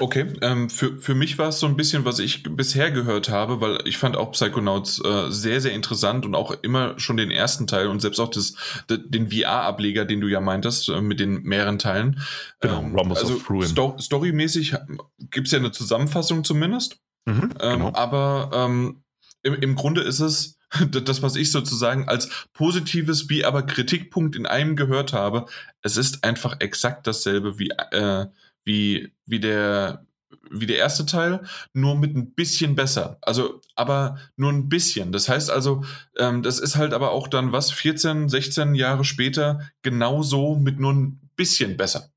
Okay, ähm, für, für mich war es so ein bisschen, was ich bisher gehört habe, weil ich fand auch Psychonauts äh, sehr, sehr interessant und auch immer schon den ersten Teil und selbst auch das, de, den VR-Ableger, den du ja meintest, äh, mit den mehreren Teilen. Genau, Rumbles also of Ruin. Sto storymäßig gibt es ja eine Zusammenfassung zumindest. Mhm, Ähm, Aber ähm, im, im Grunde ist es das, was ich sozusagen als positives wie aber Kritikpunkt in einem gehört habe. Es ist einfach exakt dasselbe wie, äh, wie, wie, der, wie der erste Teil, nur mit ein bisschen besser. Also, aber nur ein bisschen. Das heißt also, ähm, das ist halt aber auch dann was, 14, 16 Jahre später, genauso mit nur ein bisschen besser.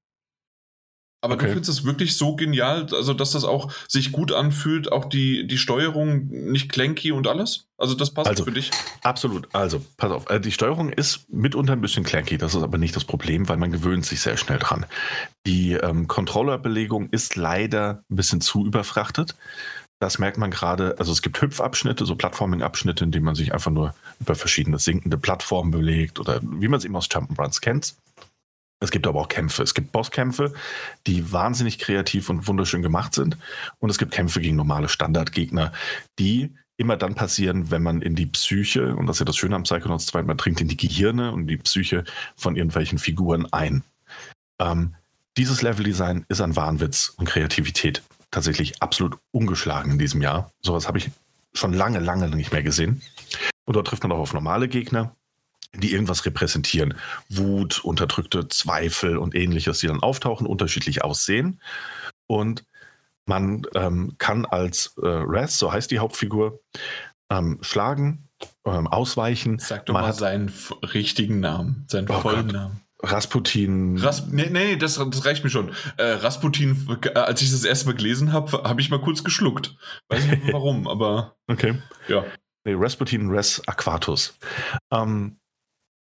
Aber Okay. du findest es wirklich so genial, also dass das auch sich gut anfühlt, auch die, die Steuerung nicht clanky und alles? Also das passt Also, für dich? Absolut. Also, pass auf. äh, Die Steuerung ist mitunter ein bisschen clanky. Das ist aber nicht das Problem, weil man gewöhnt sich sehr schnell dran. Die ähm, Controllerbelegung ist leider ein bisschen zu überfrachtet. Das merkt man gerade. Also es gibt Hüpfabschnitte, so Plattforming-Abschnitte, in denen man sich einfach nur über verschiedene sinkende Plattformen bewegt oder wie man es eben aus Jump'n'Runs kennt. Es gibt aber auch Kämpfe. Es gibt Bosskämpfe, die wahnsinnig kreativ und wunderschön gemacht sind. Und es gibt Kämpfe gegen normale Standardgegner, die immer dann passieren, wenn man in die Psyche, und das ist ja das Schöne am Psychonauts 2, man dringt in die Gehirne und die Psyche von irgendwelchen Figuren ein. Ähm, dieses Leveldesign ist ein Wahnwitz und Kreativität tatsächlich absolut ungeschlagen in diesem Jahr. Sowas habe ich schon lange, lange nicht mehr gesehen. Und dort trifft man auch auf normale Gegner. Die irgendwas repräsentieren. Wut, unterdrückte Zweifel und ähnliches, die dann auftauchen, unterschiedlich aussehen. Und man ähm, kann als äh, Raz, so heißt die Hauptfigur, ähm, schlagen, ähm, ausweichen. Sag doch Man mal seinen richtigen Namen, seinen Oh vollen Gott. Namen. Rasputin. Ras nee, nee, das, das reicht mir schon. Äh, Rasputin, äh, als ich das erste Mal gelesen habe, habe ich mal kurz geschluckt. Weiß nicht warum, aber okay. ja. Nee, Rasputin Res Aquatus. Ähm,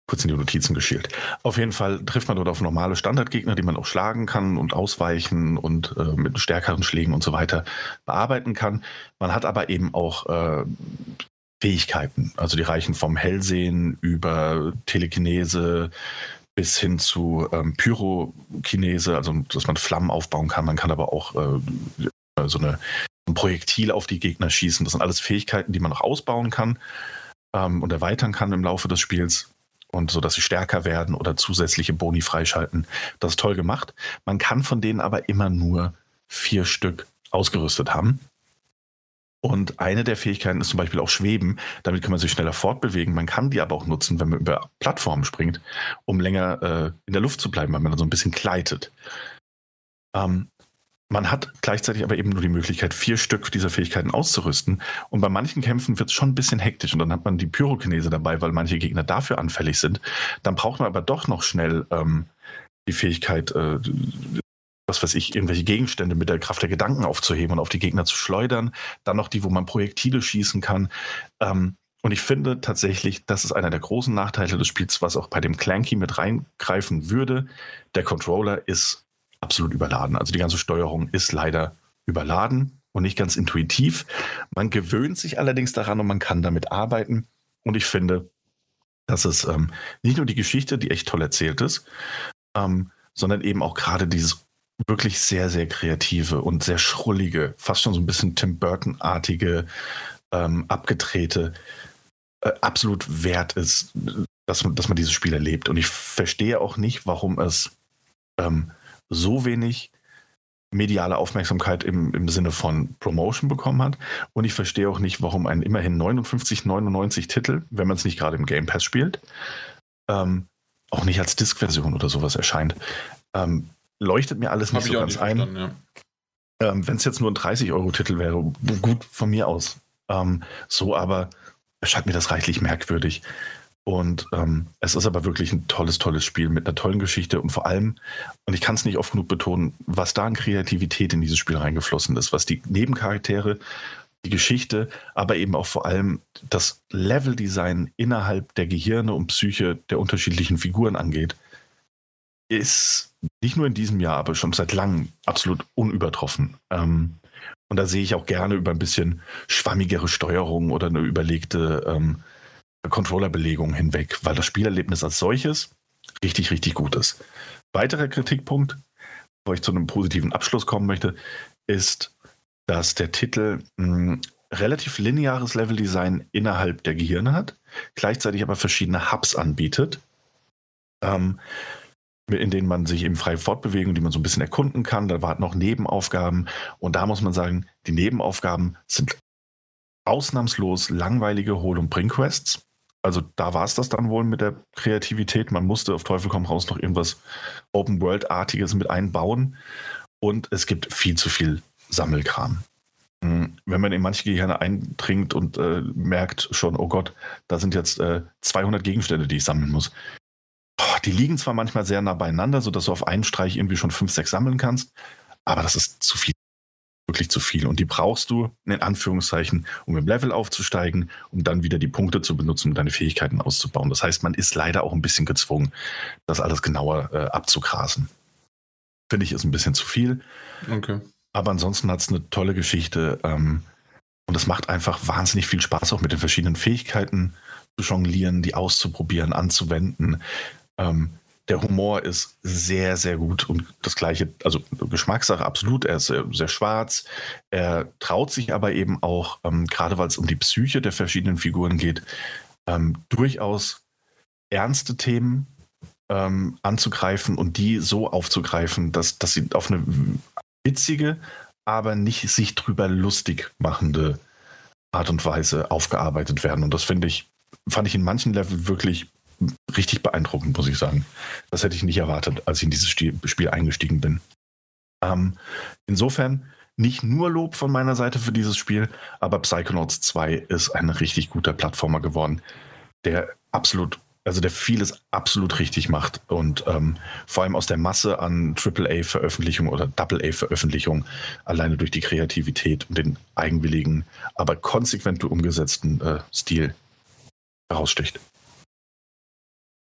kurz in die Notizen geschielt. Auf jeden Fall trifft man dort auf normale Standardgegner, die man auch schlagen kann und ausweichen und äh, mit stärkeren Schlägen und so weiter bearbeiten kann. Man hat aber eben auch äh, Fähigkeiten. Also die reichen vom Hellsehen über Telekinese bis hin zu ähm, Pyrokinese, also dass man Flammen aufbauen kann. Man kann aber auch äh, so eine ein Projektil auf die Gegner schießen. Das sind alles Fähigkeiten, die man noch ausbauen kann ähm, und erweitern kann im Laufe des Spiels. Und so, dass sie stärker werden oder zusätzliche Boni freischalten. Das ist toll gemacht. Man kann von denen aber immer nur vier Stück ausgerüstet haben. Und eine der Fähigkeiten ist zum Beispiel auch Schweben. Damit kann man sich schneller fortbewegen. Man kann die aber auch nutzen, wenn man über Plattformen springt, um länger äh, in der Luft zu bleiben, weil man dann so ein bisschen gleitet. Ähm, man hat gleichzeitig aber eben nur die Möglichkeit, vier Stück dieser Fähigkeiten auszurüsten. Und bei manchen Kämpfen wird es schon ein bisschen hektisch und dann hat man die Pyrokinese dabei, weil manche Gegner dafür anfällig sind. Dann braucht man aber doch noch schnell ähm, die Fähigkeit, äh, was weiß ich, irgendwelche Gegenstände mit der Kraft der Gedanken aufzuheben und auf die Gegner zu schleudern. Dann noch die, wo man Projektile schießen kann. Ähm, und ich finde tatsächlich, das ist einer der großen Nachteile des Spiels, was auch bei dem Clanky mit reingreifen würde. Der Controller ist absolut überladen. Also die ganze Steuerung ist leider überladen und nicht ganz intuitiv. Man gewöhnt sich allerdings daran und man kann damit arbeiten. Und ich finde, dass es ähm, nicht nur die Geschichte, die echt toll erzählt ist, ähm, sondern eben auch gerade dieses wirklich sehr, sehr kreative und sehr schrullige, fast schon so ein bisschen Tim Burton-artige, ähm, abgedrehte, äh, absolut wert ist, dass man, dass man dieses Spiel erlebt. Und ich verstehe auch nicht, warum es ähm, so wenig mediale Aufmerksamkeit im, im Sinne von Promotion bekommen hat. Und ich verstehe auch nicht, warum ein immerhin 59,99 Titel, wenn man es nicht gerade im Game Pass spielt, ähm, auch nicht als Disk-Version oder sowas erscheint. Ähm, leuchtet mir alles nicht so ganz nicht ein. ja. Ähm, Wenn es jetzt nur ein 30-Euro-Titel wäre, gut von mir aus. Ähm, so aber erscheint mir das reichlich merkwürdig. Und ähm, es ist aber wirklich ein tolles, tolles Spiel mit einer tollen Geschichte und vor allem, und ich kann es nicht oft genug betonen, was da an Kreativität in dieses Spiel reingeflossen ist, was die Nebencharaktere, die Geschichte, aber eben auch vor allem das Leveldesign innerhalb der Gehirne und Psyche der unterschiedlichen Figuren angeht, ist nicht nur in diesem Jahr, aber schon seit langem absolut unübertroffen. Ähm, und da sehe ich auch gerne über ein bisschen schwammigere Steuerung oder eine überlegte ähm, Controllerbelegung hinweg, weil das Spielerlebnis als solches richtig, richtig gut ist. Weiterer Kritikpunkt, bevor ich zu einem positiven Abschluss kommen möchte, ist, dass der Titel mh, relativ lineares Leveldesign innerhalb der Gehirne hat, gleichzeitig aber verschiedene Hubs anbietet, ähm, in denen man sich eben frei fortbewegen die man so ein bisschen erkunden kann. Da warten noch Nebenaufgaben und da muss man sagen, die Nebenaufgaben sind ausnahmslos langweilige Hol- und Bring-Quests. Also da war es das dann wohl mit der Kreativität. Man musste auf Teufel komm raus noch irgendwas Open-World-artiges mit einbauen. Und es gibt viel zu viel Sammelkram. Mhm. Wenn man in manche Gehirne eindringt und äh, merkt schon, oh Gott, da sind jetzt äh, 200 Gegenstände, die ich sammeln muss. Oh, die liegen zwar manchmal sehr nah beieinander, sodass du auf einen Streich irgendwie schon fünf, sechs sammeln kannst, aber das ist zu viel wirklich zu viel. Und die brauchst du, in Anführungszeichen, um im Level aufzusteigen, um dann wieder die Punkte zu benutzen, um deine Fähigkeiten auszubauen. Das heißt, man ist leider auch ein bisschen gezwungen, das alles genauer äh, abzugrasen. Finde ich, ist ein bisschen zu viel. Okay. Aber ansonsten hat es eine tolle Geschichte. Ähm, und es macht einfach wahnsinnig viel Spaß, auch mit den verschiedenen Fähigkeiten zu jonglieren, die auszuprobieren, anzuwenden. Ähm, der Humor ist sehr, sehr gut und das gleiche, also Geschmackssache absolut. Er ist sehr, sehr schwarz. Er traut sich aber eben auch, ähm, gerade weil es um die Psyche der verschiedenen Figuren geht, ähm, durchaus ernste Themen ähm, anzugreifen und die so aufzugreifen, dass, dass sie auf eine witzige, aber nicht sich drüber lustig machende Art und Weise aufgearbeitet werden. Und das finde ich, fand ich in manchen Leveln wirklich richtig beeindruckend, muss ich sagen. Das hätte ich nicht erwartet, als ich in dieses Spiel eingestiegen bin. Ähm, insofern nicht nur Lob von meiner Seite für dieses Spiel, aber Psychonauts 2 ist ein richtig guter Plattformer geworden, der absolut, also der vieles absolut richtig macht und ähm, vor allem aus der Masse an AAA-Veröffentlichungen oder AA-Veröffentlichungen alleine durch die Kreativität und den eigenwilligen, aber konsequent umgesetzten äh, Stil heraussticht.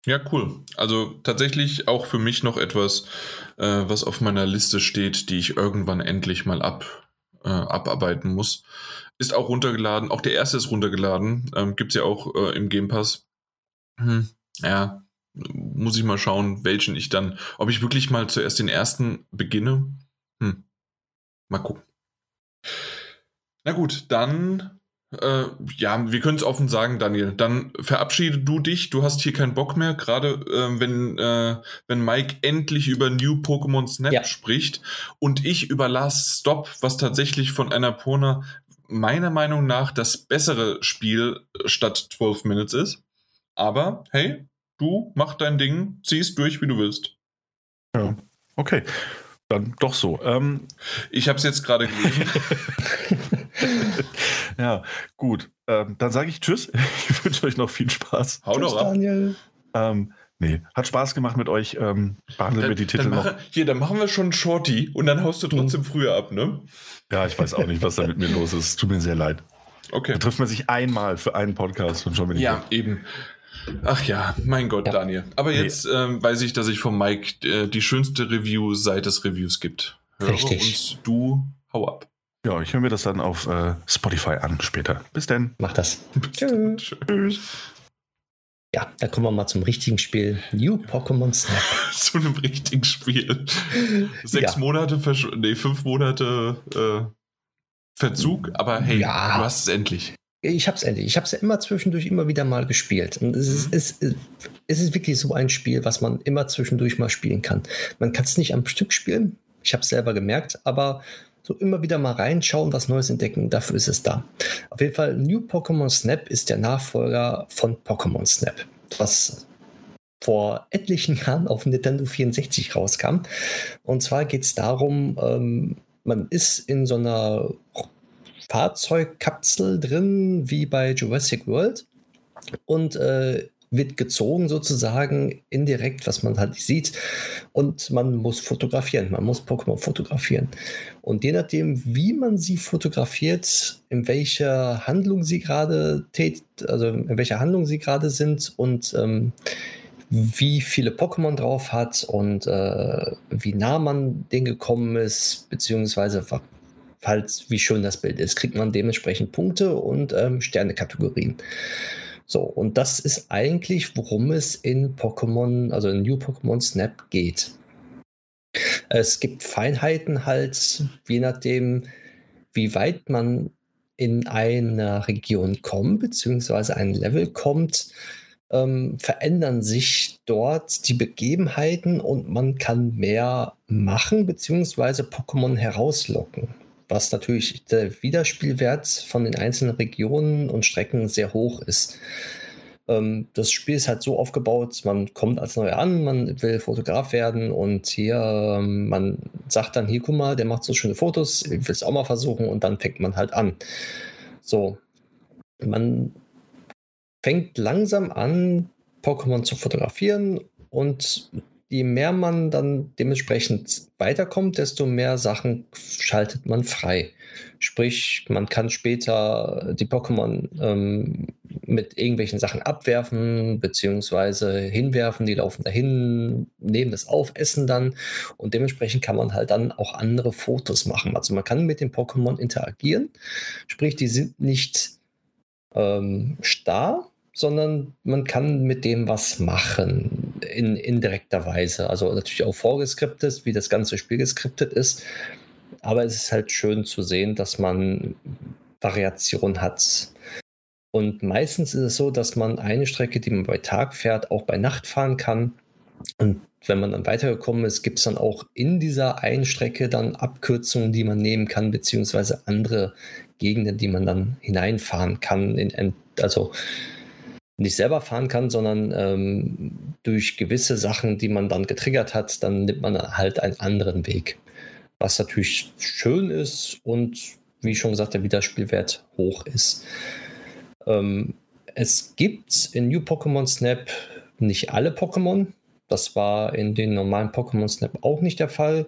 Ja, cool. Also tatsächlich auch für mich noch etwas, äh, was auf meiner Liste steht, die ich irgendwann endlich mal ab, äh, abarbeiten muss. Ist auch runtergeladen. Auch der erste ist runtergeladen. Ähm, Gibt es ja auch äh, im Game Pass. Hm, ja, muss ich mal schauen, welchen ich dann, ob ich wirklich mal zuerst den ersten beginne. Hm. Mal gucken. Na gut, dann äh, ja, wir können es offen sagen, Daniel. Dann verabschiede du dich. Du hast hier keinen Bock mehr, gerade äh, wenn, äh, wenn Mike endlich über New Pokémon Snap ja. spricht und ich über Last Stop, was tatsächlich von Annapurna meiner Meinung nach das bessere Spiel statt 12 Minutes ist. Aber hey, du mach dein Ding, ziehst durch, wie du willst. Ja, okay. Dann doch so. Ähm, ich habe es jetzt gerade gelesen. ja, gut. Ähm, dann sage ich Tschüss. Ich wünsche euch noch viel Spaß. Hau doch ab. Daniel. Ähm, nee, hat Spaß gemacht mit euch. Ähm, behandeln dann, wir die Titel mache, noch. Hier, dann machen wir schon Shorty und dann haust du trotzdem mhm. früher ab, ne? Ja, ich weiß auch nicht, was da mit mir los ist. Tut mir sehr leid. Okay. Da trifft man sich einmal für einen Podcast und schon bin ich Ja, weg. eben. Ach ja, mein Gott, ja. Daniel. Aber jetzt nee. ähm, weiß ich, dass ich von Mike äh, die schönste Review seit es Reviews gibt. Höre Richtig. Und du hau ab. Ja, ich höre mir das dann auf äh, Spotify an später. Bis dann. Mach das. Tschüss. Tschüss. Ja, da kommen wir mal zum richtigen Spiel. New Pokémon Snap. Zu einem richtigen Spiel. Sechs ja. Monate, Versch nee, fünf Monate äh, Verzug, aber hey, ja. du hast es endlich. Ich habe es endlich. Ich habe es ja immer zwischendurch immer wieder mal gespielt. Und es ist, mhm. es, es ist wirklich so ein Spiel, was man immer zwischendurch mal spielen kann. Man kann es nicht am Stück spielen. Ich habe es selber gemerkt, aber so immer wieder mal reinschauen, was Neues entdecken, dafür ist es da. Auf jeden Fall, New Pokémon Snap ist der Nachfolger von Pokémon Snap, was vor etlichen Jahren auf Nintendo 64 rauskam. Und zwar geht es darum, ähm, man ist in so einer Fahrzeugkapsel drin, wie bei Jurassic World. Und äh, wird gezogen sozusagen indirekt, was man halt sieht. Und man muss fotografieren, man muss Pokémon fotografieren. Und je nachdem, wie man sie fotografiert, in welcher Handlung sie gerade tät, also in welcher Handlung sie gerade sind und ähm, wie viele Pokémon drauf hat und äh, wie nah man den gekommen ist, beziehungsweise falls wie schön das Bild ist, kriegt man dementsprechend Punkte und ähm, Sterne-Kategorien. So, und das ist eigentlich, worum es in Pokémon, also in New Pokémon Snap geht. Es gibt Feinheiten halt, je nachdem, wie weit man in einer Region kommt, beziehungsweise ein Level kommt, ähm, verändern sich dort die Begebenheiten und man kann mehr machen, beziehungsweise Pokémon herauslocken was natürlich der Wiederspielwert von den einzelnen Regionen und Strecken sehr hoch ist. Ähm, das Spiel ist halt so aufgebaut, man kommt als Neuer an, man will Fotograf werden und hier, ähm, man sagt dann, hier, guck mal, der macht so schöne Fotos, ich will es auch mal versuchen und dann fängt man halt an. So, man fängt langsam an, Pokémon zu fotografieren und je mehr man dann dementsprechend weiterkommt, desto mehr Sachen schaltet man frei. Sprich, man kann später die Pokémon ähm, mit irgendwelchen Sachen abwerfen, beziehungsweise hinwerfen, die laufen dahin, nehmen das auf, essen dann und dementsprechend kann man halt dann auch andere Fotos machen. Also man kann mit den Pokémon interagieren, sprich, die sind nicht ähm, starr, sondern man kann mit dem was machen in indirekter Weise. Also natürlich auch vorgeskriptet, wie das ganze Spiel geskriptet ist. Aber es ist halt schön zu sehen, dass man Variation hat. Und meistens ist es so, dass man eine Strecke, die man bei Tag fährt, auch bei Nacht fahren kann. Und wenn man dann weitergekommen ist, gibt es dann auch in dieser einen Strecke dann Abkürzungen, die man nehmen kann, beziehungsweise andere Gegenden, die man dann hineinfahren kann. In, also nicht selber fahren kann, sondern ähm, durch gewisse Sachen, die man dann getriggert hat, dann nimmt man halt einen anderen Weg. Was natürlich schön ist und wie schon gesagt, der Wiederspielwert hoch ist. Ähm, es gibt in New Pokémon Snap nicht alle Pokémon. Das war in den normalen Pokémon Snap auch nicht der Fall.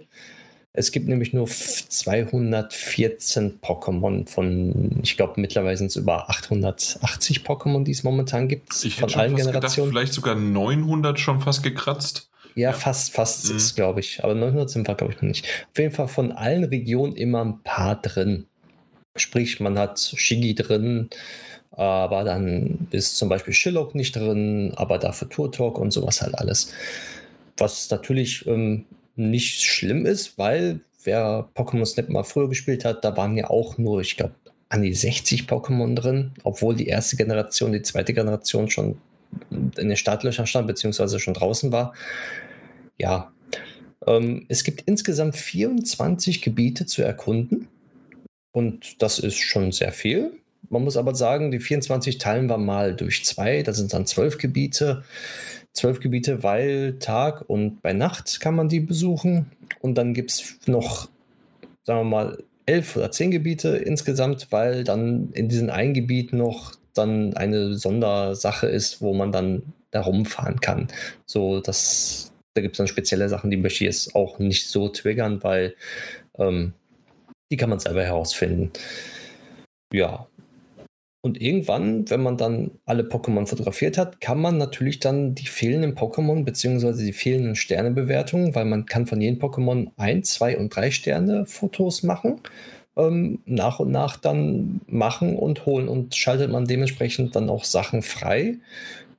Es gibt nämlich nur 214 Pokémon von, ich glaube, mittlerweile sind es über 880 Pokémon, die es momentan gibt. Ich von allen Generationen. Gedacht, vielleicht sogar 900 schon fast gekratzt. Ja, ja. fast, fast mhm. ist, glaube ich. Aber 900 sind wir, glaube ich, noch nicht. Auf jeden Fall von allen Regionen immer ein paar drin. Sprich, man hat Shigi drin, aber dann ist zum Beispiel Shillock nicht drin, aber dafür Turtok und sowas halt alles. Was natürlich ähm, nicht schlimm ist, weil wer Pokémon Snap mal früher gespielt hat, da waren ja auch nur, ich glaube, an die 60 Pokémon drin, obwohl die erste Generation, die zweite Generation schon in den Startlöchern stand, beziehungsweise schon draußen war. Ja, ähm, es gibt insgesamt 24 Gebiete zu erkunden und das ist schon sehr viel. Man muss aber sagen, die 24 teilen wir mal durch zwei, das sind dann zwölf Gebiete zwölf Gebiete, weil Tag und bei Nacht kann man die besuchen. Und dann gibt es noch, sagen wir mal, elf oder zehn Gebiete insgesamt, weil dann in diesem einen Gebiet noch dann eine Sondersache ist, wo man dann da rumfahren kann. So, das, da gibt es dann spezielle Sachen, die möchte ich jetzt auch nicht so triggern, weil ähm, die kann man selber herausfinden. Ja, und irgendwann, wenn man dann alle Pokémon fotografiert hat, kann man natürlich dann die fehlenden Pokémon bzw. die fehlenden Sternebewertungen, weil man kann von jedem Pokémon ein, zwei und drei Sterne Fotos machen, ähm, nach und nach dann machen und holen und schaltet man dementsprechend dann auch Sachen frei.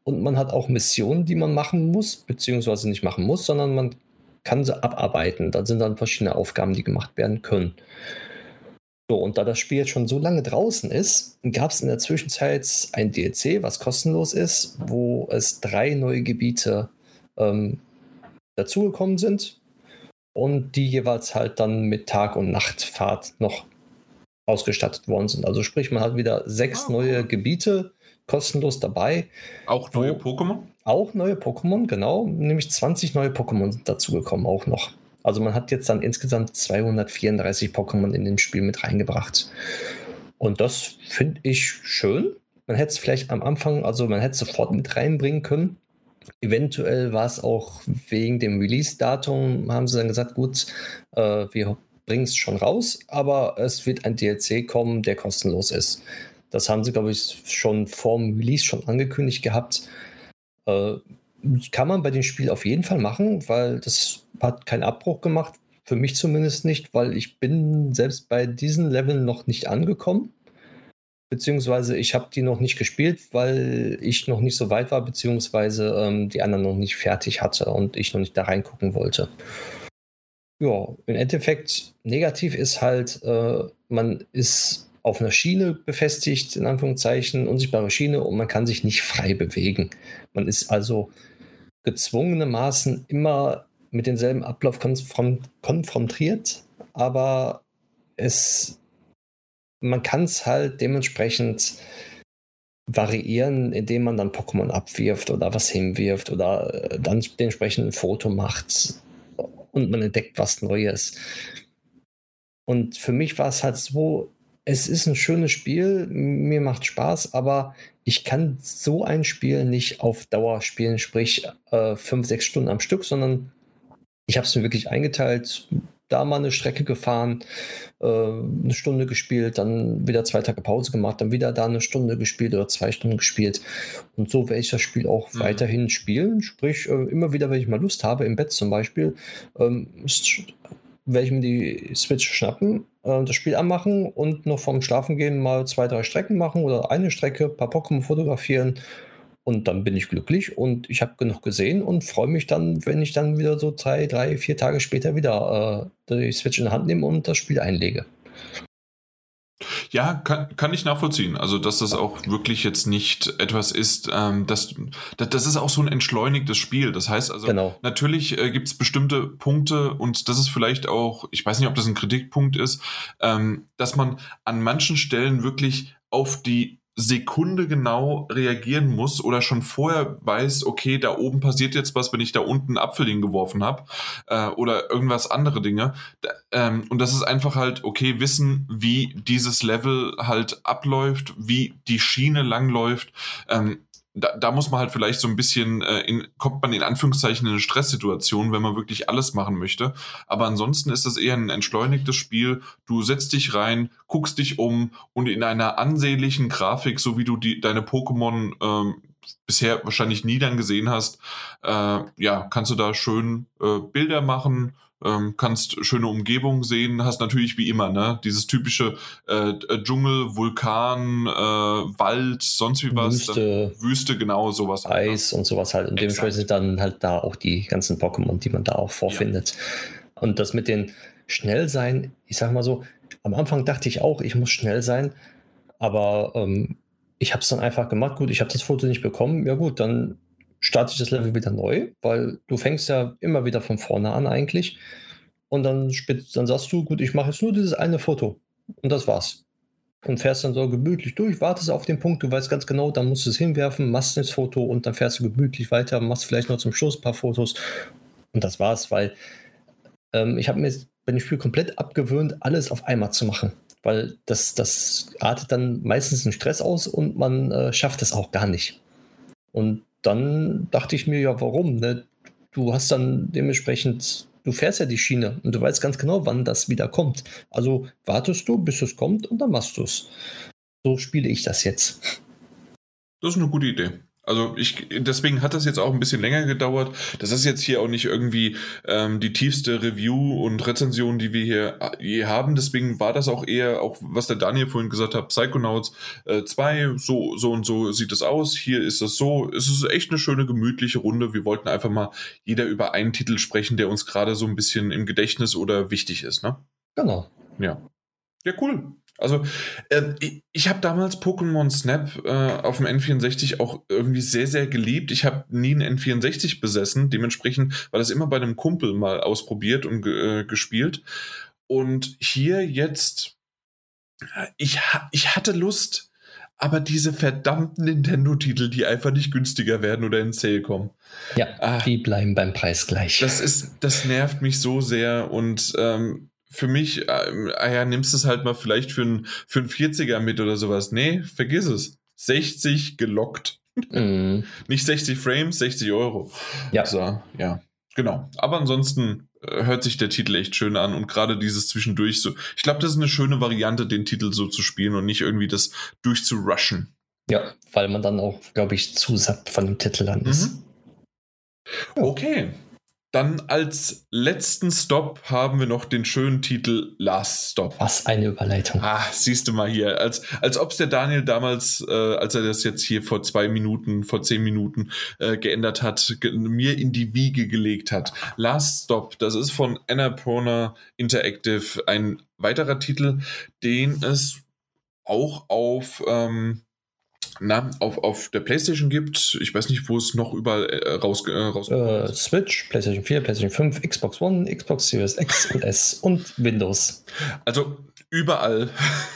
Und man hat auch Missionen, die man machen muss, beziehungsweise nicht machen muss, sondern man kann sie abarbeiten. Da sind dann verschiedene Aufgaben, die gemacht werden können. So, und da das Spiel jetzt schon so lange draußen ist, gab es in der Zwischenzeit ein DLC, was kostenlos ist, wo es drei neue Gebiete ähm, dazugekommen sind und die jeweils halt dann mit Tag- und Nachtfahrt noch ausgestattet worden sind. Also sprich, man hat wieder sechs oh. neue Gebiete kostenlos dabei. Auch neue Pokémon? Auch neue Pokémon, genau. Nämlich 20 neue Pokémon sind dazugekommen auch noch. Also man hat jetzt dann insgesamt 234 Pokémon in dem Spiel mit reingebracht. Und das finde ich schön. Man hätte es vielleicht am Anfang, also man hätte es sofort mit reinbringen können. Eventuell war es auch wegen dem Release-Datum, haben sie dann gesagt, gut, äh, wir bringen es schon raus, aber es wird ein DLC kommen, der kostenlos ist. Das haben sie, glaube ich, schon vor dem Release schon angekündigt gehabt. Äh, kann man bei dem Spiel auf jeden Fall machen, weil das hat keinen Abbruch gemacht. Für mich zumindest nicht, weil ich bin selbst bei diesen Leveln noch nicht angekommen. Beziehungsweise ich habe die noch nicht gespielt, weil ich noch nicht so weit war, beziehungsweise ähm, die anderen noch nicht fertig hatte und ich noch nicht da reingucken wollte. Ja, im Endeffekt negativ ist halt, äh, man ist auf einer Schiene befestigt, in Anführungszeichen, unsichtbare Schiene und man kann sich nicht frei bewegen. Man ist also gezwungenermaßen immer mit demselben Ablauf konfrontiert, aber es, man kann es halt dementsprechend variieren, indem man dann Pokémon abwirft oder was hinwirft oder äh, dann dementsprechend ein Foto macht und man entdeckt was Neues. Und für mich war es halt so, es ist ein schönes Spiel, mir macht Spaß, aber ich kann so ein Spiel nicht auf Dauer spielen, sprich äh, fünf, sechs Stunden am Stück, sondern ich habe es mir wirklich eingeteilt, da mal eine Strecke gefahren, äh, eine Stunde gespielt, dann wieder zwei Tage Pause gemacht, dann wieder da eine Stunde gespielt oder zwei Stunden gespielt. Und so werde ich das Spiel auch mhm. weiterhin spielen. Sprich, äh, immer wieder, wenn ich mal Lust habe, im Bett zum Beispiel, ähm, werde ich mir die Switch schnappen, äh, das Spiel anmachen und noch vorm Schlafengehen mal zwei, drei Strecken machen oder eine Strecke, ein paar Pokémon fotografieren und dann bin ich glücklich und ich habe genug gesehen und freue mich dann, wenn ich dann wieder so drei, drei, vier Tage später wieder äh, die Switch in die Hand nehme und das Spiel einlege. Ja, kann, kann ich nachvollziehen. Also, dass das auch wirklich jetzt nicht etwas ist, ähm, das, das ist auch so ein entschleunigtes Spiel. Das heißt also, genau. natürlich äh, gibt es bestimmte Punkte und das ist vielleicht auch, ich weiß nicht, ob das ein Kritikpunkt ist, ähm, dass man an manchen Stellen wirklich auf die Sekunde genau reagieren muss oder schon vorher weiß, okay, da oben passiert jetzt was, wenn ich da unten einen Apfel hingeworfen habe äh, oder irgendwas andere Dinge. Da, ähm, und das ist einfach halt, okay, wissen, wie dieses Level halt abläuft, wie die Schiene langläuft. Ähm, da, da muss man halt vielleicht so ein bisschen, äh, in, kommt man in Anführungszeichen in eine Stresssituation, wenn man wirklich alles machen möchte. Aber ansonsten ist das eher ein entschleunigtes Spiel. Du setzt dich rein, guckst dich um und in einer ansehnlichen Grafik, so wie du die, deine Pokémon ähm, bisher wahrscheinlich nie dann gesehen hast, äh, ja, kannst du da schön äh, Bilder machen, ähm, kannst schöne Umgebung sehen, hast natürlich wie immer, ne, dieses typische äh, äh Dschungel, Vulkan, äh, Wald, sonst wie was. Wüste, Wüste, genau, sowas. Halt, ne? Eis und sowas halt. Und dementsprechend sind dann halt da auch die ganzen Pokémon, die man da auch vorfindet. Ja. Und das mit den Schnellsein, ich sag mal so, am Anfang dachte ich auch, ich muss schnell sein, aber ähm, ich habe es dann einfach gemacht. Gut, ich habe das Foto nicht bekommen. Ja gut, dann starte ich das Level wieder neu, weil du fängst ja immer wieder von vorne an eigentlich. Und dann, dann sagst du, gut, ich mache jetzt nur dieses eine Foto. Und das war's. Und fährst dann so gemütlich durch, wartest auf den Punkt, du weißt ganz genau, dann musst du es hinwerfen, machst das Foto und dann fährst du gemütlich weiter, machst vielleicht noch zum Schluss ein paar Fotos. Und das war's, weil ähm, ich habe mir bei dem Spiel komplett abgewöhnt, alles auf einmal zu machen. Weil das, das artet dann meistens einen Stress aus und man äh, schafft es auch gar nicht. Und dann dachte ich mir, ja, warum? Ne? Du hast dann dementsprechend, du fährst ja die Schiene und du weißt ganz genau, wann das wieder kommt. Also wartest du, bis es kommt und dann machst du es. So spiele ich das jetzt. Das ist eine gute Idee. Also ich, deswegen hat das jetzt auch ein bisschen länger gedauert. Das ist jetzt hier auch nicht irgendwie ähm, die tiefste Review und Rezension, die wir hier je haben. Deswegen war das auch eher, auch was der Daniel vorhin gesagt hat, Psychonauts 2, äh, so, so und so sieht es aus. Hier ist es so. Es ist echt eine schöne, gemütliche Runde. Wir wollten einfach mal jeder über einen Titel sprechen, der uns gerade so ein bisschen im Gedächtnis oder wichtig ist, ne? Genau. Ja. Ja, cool. Also äh, ich, ich habe damals Pokémon Snap äh, auf dem N64 auch irgendwie sehr, sehr geliebt. Ich habe nie einen N64 besessen. Dementsprechend war das immer bei einem Kumpel mal ausprobiert und äh, gespielt. Und hier jetzt, äh, ich, ich hatte Lust, aber diese verdammten Nintendo-Titel, die einfach nicht günstiger werden oder in Sale kommen. Ja, ah, die bleiben beim Preis gleich. Das ist, das nervt mich so sehr und ähm, für mich, äh, ah ja, nimmst es halt mal vielleicht für einen für ein 40er mit oder sowas. Nee, vergiss es. 60 gelockt. Mm. Nicht 60 Frames, 60 Euro. Ja. So, ja. Genau. Aber ansonsten äh, hört sich der Titel echt schön an und gerade dieses zwischendurch so. Ich glaube, das ist eine schöne Variante, den Titel so zu spielen und nicht irgendwie das durchzurushen. Ja, weil man dann auch, glaube ich, zu satt von dem Titel dann ist. Mhm. Okay, dann als letzten Stop haben wir noch den schönen Titel Last Stop. Was eine Überleitung. Ah, siehst du mal hier. Als, als ob es der Daniel damals, äh, als er das jetzt hier vor zwei Minuten, vor zehn Minuten äh, geändert hat, ge mir in die Wiege gelegt hat. Last Stop, das ist von Annapurna Interactive ein weiterer Titel, den es auch auf ähm, na, auf, auf der PlayStation gibt. Ich weiß nicht, wo es noch überall äh, raus, äh, rauskommt. Äh, Switch, PlayStation 4, PlayStation 5, Xbox One, Xbox Series X und S und Windows. Also überall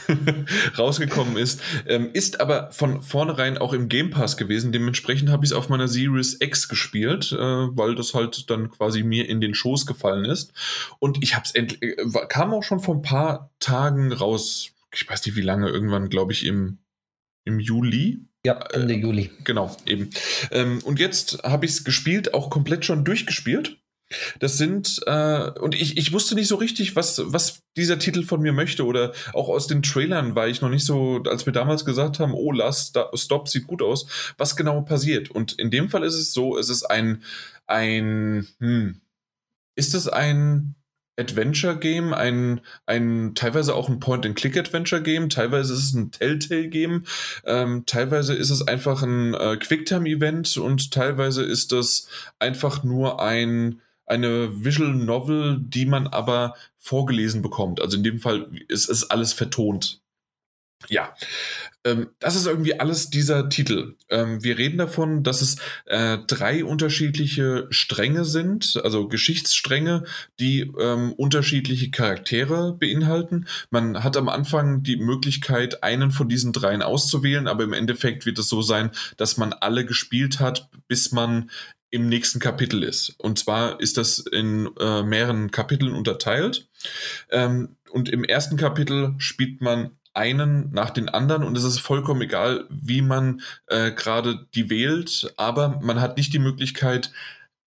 rausgekommen ist, ähm, ist aber von vornherein auch im Game Pass gewesen. Dementsprechend habe ich es auf meiner Series X gespielt, äh, weil das halt dann quasi mir in den Schoß gefallen ist. Und ich habe es endlich, äh, kam auch schon vor ein paar Tagen raus. Ich weiß nicht, wie lange, irgendwann, glaube ich, im im Juli. Ja, Ende äh, Juli. Genau, eben. Ähm, und jetzt habe ich es gespielt, auch komplett schon durchgespielt. Das sind, äh, und ich, ich wusste nicht so richtig, was, was dieser Titel von mir möchte. Oder auch aus den Trailern war ich noch nicht so, als wir damals gesagt haben, oh, Last Stop sieht gut aus, was genau passiert. Und in dem Fall ist es so, es ist ein, ein, hm, ist es ein Adventure-Game, ein, ein teilweise auch ein Point-and-Click-Adventure-Game, teilweise ist es ein Telltale-Game, ähm, teilweise ist es einfach ein äh, Quicktime-Event und teilweise ist das einfach nur ein eine Visual Novel, die man aber vorgelesen bekommt. Also in dem Fall ist es alles vertont. Ja, ähm, das ist irgendwie alles dieser Titel. Ähm, wir reden davon, dass es äh, drei unterschiedliche Stränge sind, also Geschichtsstränge, die ähm, unterschiedliche Charaktere beinhalten. Man hat am Anfang die Möglichkeit, einen von diesen dreien auszuwählen, aber im Endeffekt wird es so sein, dass man alle gespielt hat, bis man im nächsten Kapitel ist. Und zwar ist das in äh, mehreren Kapiteln unterteilt. Ähm, und im ersten Kapitel spielt man einen nach den anderen und es ist vollkommen egal, wie man äh, gerade die wählt, aber man hat nicht die Möglichkeit,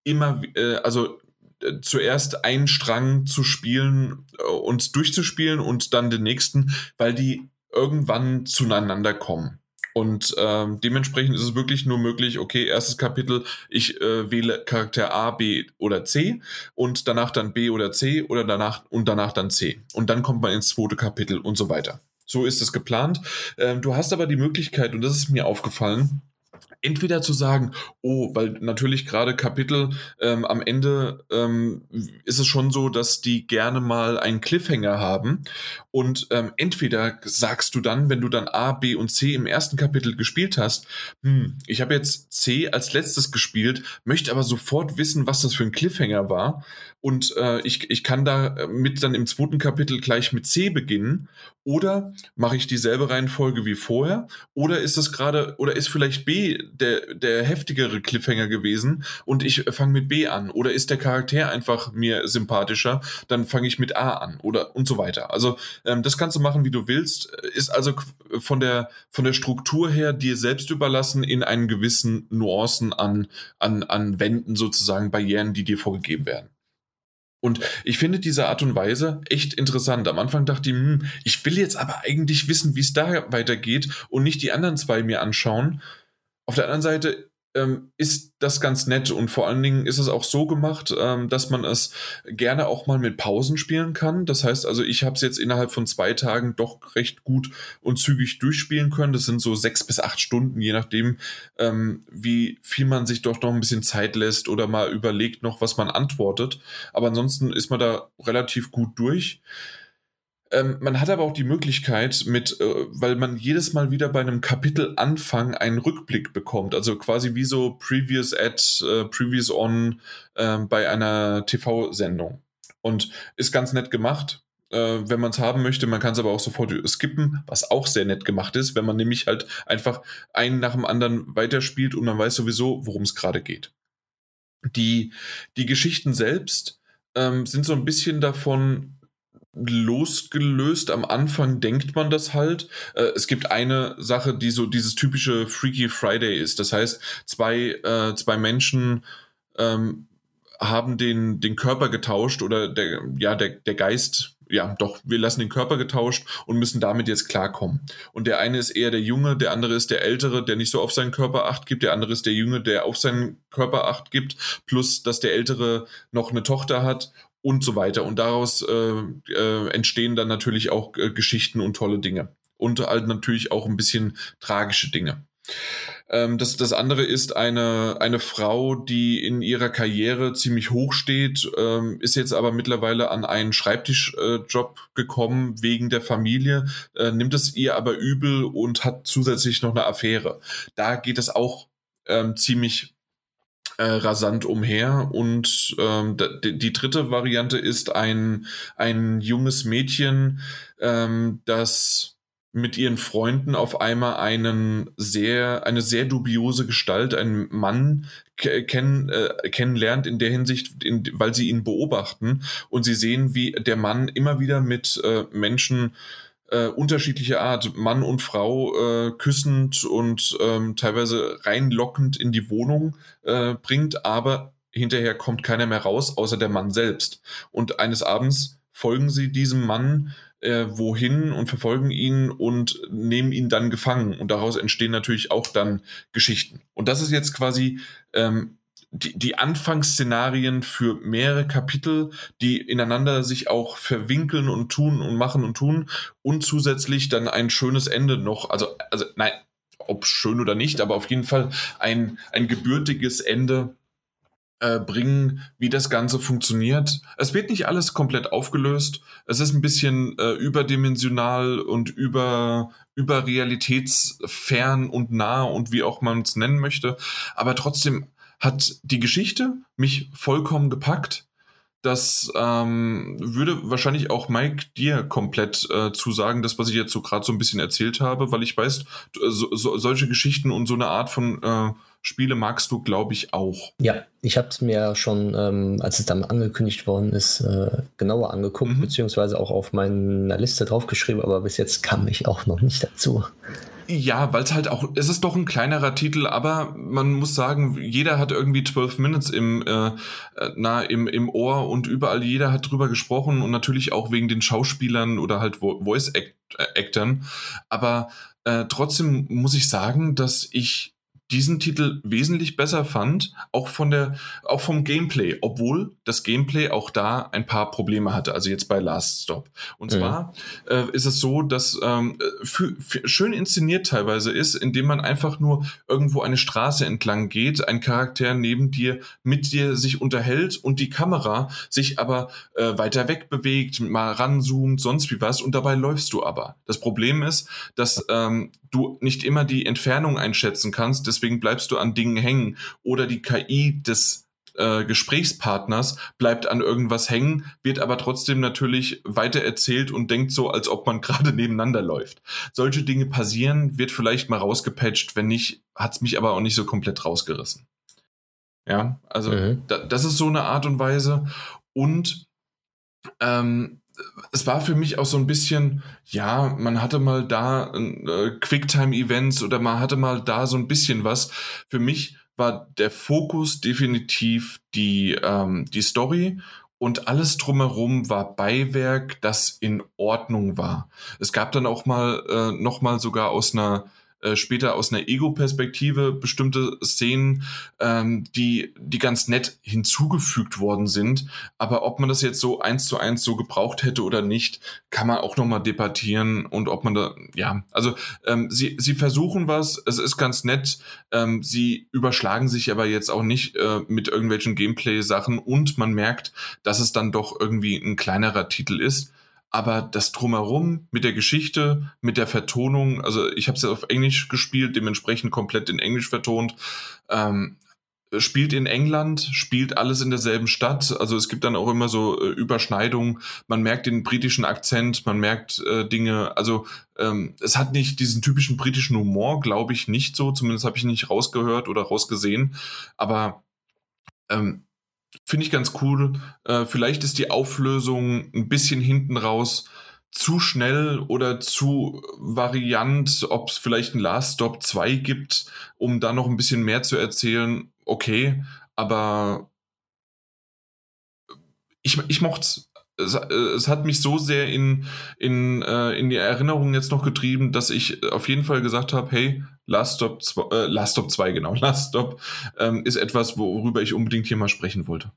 immer, äh, also äh, zuerst einen Strang zu spielen äh, und durchzuspielen und dann den nächsten, weil die irgendwann zueinander kommen. Und ähm, dementsprechend ist es wirklich nur möglich, okay, erstes Kapitel, ich äh, wähle Charakter A, B oder C und danach dann B oder C oder danach und danach dann C. Und dann kommt man ins zweite Kapitel und so weiter. So ist es geplant. Ähm, du hast aber die Möglichkeit, und das ist mir aufgefallen, entweder zu sagen, oh, weil natürlich gerade Kapitel ähm, am Ende ähm, ist es schon so, dass die gerne mal einen Cliffhanger haben. Und ähm, entweder sagst du dann, wenn du dann A, B und C im ersten Kapitel gespielt hast, hm, ich habe jetzt C als letztes gespielt, möchte aber sofort wissen, was das für ein Cliffhanger war. Und äh, ich, ich kann da mit dann im zweiten Kapitel gleich mit C beginnen. Oder mache ich dieselbe Reihenfolge wie vorher? Oder ist es gerade, oder ist vielleicht B der, der heftigere Cliffhanger gewesen und ich fange mit B an? Oder ist der Charakter einfach mir sympathischer? Dann fange ich mit A an oder und so weiter. Also ähm, das kannst du machen, wie du willst. Ist also von der, von der Struktur her dir selbst überlassen in einen gewissen Nuancen an, an, an Wänden sozusagen, Barrieren, die dir vorgegeben werden. Und ich finde diese Art und Weise echt interessant. Am Anfang dachte ich, hm, ich will jetzt aber eigentlich wissen, wie es da weitergeht und nicht die anderen zwei mir anschauen. Auf der anderen Seite ähm, ist das ganz nett und vor allen Dingen ist es auch so gemacht, ähm, dass man es gerne auch mal mit Pausen spielen kann. Das heißt also, ich habe es jetzt innerhalb von zwei Tagen doch recht gut und zügig durchspielen können. Das sind so sechs bis acht Stunden, je nachdem, ähm, wie viel man sich doch noch ein bisschen Zeit lässt oder mal überlegt noch, was man antwortet. Aber ansonsten ist man da relativ gut durch. Ähm, man hat aber auch die Möglichkeit, mit, äh, weil man jedes Mal wieder bei einem Kapitelanfang einen Rückblick bekommt, also quasi wie so Previous Ad, äh, Previous On äh, bei einer TV-Sendung. Und ist ganz nett gemacht, äh, wenn man es haben möchte. Man kann es aber auch sofort skippen, was auch sehr nett gemacht ist, wenn man nämlich halt einfach einen nach dem anderen weiterspielt und man weiß sowieso, worum es gerade geht. Die, die Geschichten selbst ähm, sind so ein bisschen davon losgelöst. Am Anfang denkt man das halt. Äh, es gibt eine Sache, die so dieses typische Freaky Friday ist. Das heißt, zwei, äh, zwei Menschen ähm, haben den, den Körper getauscht oder der, ja, der, der Geist, ja, doch, wir lassen den Körper getauscht und müssen damit jetzt klarkommen. Und der eine ist eher der Junge, der andere ist der Ältere, der nicht so auf seinen Körper acht gibt, der andere ist der Junge, der auf seinen Körper acht gibt, plus dass der Ältere noch eine Tochter hat und so weiter. Und daraus äh, äh, entstehen dann natürlich auch äh, Geschichten und tolle Dinge. Und halt natürlich auch ein bisschen tragische Dinge. Ähm, das, das andere ist eine, eine Frau, die in ihrer Karriere ziemlich hoch steht, ähm, ist jetzt aber mittlerweile an einen Schreibtischjob äh, gekommen wegen der Familie, äh, nimmt es ihr aber übel und hat zusätzlich noch eine Affäre. Da geht es auch ähm, ziemlich äh, rasant umher. Und ähm, die, die, dritte Variante ist ein, ein junges Mädchen, ähm, das mit ihren Freunden auf einmal einen sehr, eine sehr dubiose Gestalt, einen Mann kenn, äh, kennenlernt in der Hinsicht, in, weil sie ihn beobachten und sie sehen, wie der Mann immer wieder mit äh, Menschen äh, unterschiedliche Art, Mann und Frau äh, küssend und ähm, teilweise reinlockend in die Wohnung äh, bringt, aber hinterher kommt keiner mehr raus, außer der Mann selbst. Und eines Abends folgen sie diesem Mann äh, wohin und verfolgen ihn und nehmen ihn dann gefangen. Und daraus entstehen natürlich auch dann Geschichten. Und das ist jetzt quasi ähm, die, die Anfangsszenarien für mehrere Kapitel, die ineinander sich auch verwinkeln und tun und machen und tun und zusätzlich dann ein schönes Ende noch, also, also nein, ob schön oder nicht, aber auf jeden Fall ein, ein gebürtiges Ende äh, bringen, wie das Ganze funktioniert. Es wird nicht alles komplett aufgelöst. Es ist ein bisschen äh, überdimensional und über, über realitätsfern und nah und wie auch man es nennen möchte. Aber trotzdem hat die Geschichte mich vollkommen gepackt. Das ähm, würde wahrscheinlich auch Mike dir komplett äh, zusagen, das, was ich jetzt so gerade so ein bisschen erzählt habe, weil ich weiß, so, so, solche Geschichten und so eine Art von äh, Spiele magst du, glaube ich, auch. Ja, ich habe es mir schon, ähm, als es dann angekündigt worden ist, äh, genauer angeguckt, mhm. beziehungsweise auch auf meiner Liste draufgeschrieben, aber bis jetzt kam ich auch noch nicht dazu. Ja, weil es halt auch, es ist doch ein kleinerer Titel, aber man muss sagen, jeder hat irgendwie 12 Minutes im, äh, äh, na, im, im Ohr und überall jeder hat drüber gesprochen und natürlich auch wegen den Schauspielern oder halt Voice-Actern. Aber äh, trotzdem muss ich sagen, dass ich diesen Titel wesentlich besser fand, auch von der, auch vom Gameplay, obwohl das Gameplay auch da ein paar Probleme hatte, also jetzt bei Last Stop. Und zwar äh, ist es so, dass ähm, für, für schön inszeniert teilweise ist, indem man einfach nur irgendwo eine Straße entlang geht, ein Charakter neben dir mit dir sich unterhält und die Kamera sich aber äh, weiter weg bewegt, mal ranzoomt, sonst wie was und dabei läufst du aber. Das Problem ist, dass ähm, du nicht immer die Entfernung einschätzen kannst, deswegen bleibst du an Dingen hängen. Oder die KI des äh, Gesprächspartners bleibt an irgendwas hängen, wird aber trotzdem natürlich weiter erzählt und denkt so, als ob man gerade nebeneinander läuft. Solche Dinge passieren, wird vielleicht mal rausgepatcht, wenn nicht, hat es mich aber auch nicht so komplett rausgerissen. Ja, also mhm. da, das ist so eine Art und Weise. Und ähm, es war für mich auch so ein bisschen, ja, man hatte mal da äh, Quicktime-Events oder man hatte mal da so ein bisschen was. Für mich war der Fokus definitiv die, ähm, die Story und alles drumherum war Beiwerk, das in Ordnung war. Es gab dann auch mal äh, noch mal sogar aus einer äh, später aus einer Ego-Perspektive bestimmte Szenen, ähm, die, die ganz nett hinzugefügt worden sind. Aber ob man das jetzt so eins zu eins so gebraucht hätte oder nicht, kann man auch nochmal debattieren und ob man da, ja, also ähm, sie, sie versuchen was, es ist ganz nett, ähm, sie überschlagen sich aber jetzt auch nicht äh, mit irgendwelchen Gameplay-Sachen und man merkt, dass es dann doch irgendwie ein kleinerer Titel ist aber das drumherum mit der Geschichte, mit der Vertonung, also ich habe es ja auf Englisch gespielt, dementsprechend komplett in Englisch vertont. Ähm, spielt in England, spielt alles in derselben Stadt. Also es gibt dann auch immer so äh, Überschneidungen. Man merkt den britischen Akzent, man merkt äh, Dinge. Also ähm, es hat nicht diesen typischen britischen Humor, glaube ich nicht so. Zumindest habe ich nicht rausgehört oder rausgesehen. Aber ähm, Finde ich ganz cool. Äh, vielleicht ist die Auflösung ein bisschen hinten raus zu schnell oder zu variant, ob es vielleicht ein Last Stop 2 gibt, um da noch ein bisschen mehr zu erzählen. Okay, aber ich, ich mochte es es, äh, es hat mich so sehr in, in, äh, in die Erinnerung jetzt noch getrieben, dass ich auf jeden Fall gesagt habe, hey, Last Stop 2, äh, Last Stop 2 genau, Last Stop ähm, ist etwas, worüber ich unbedingt hier mal sprechen wollte.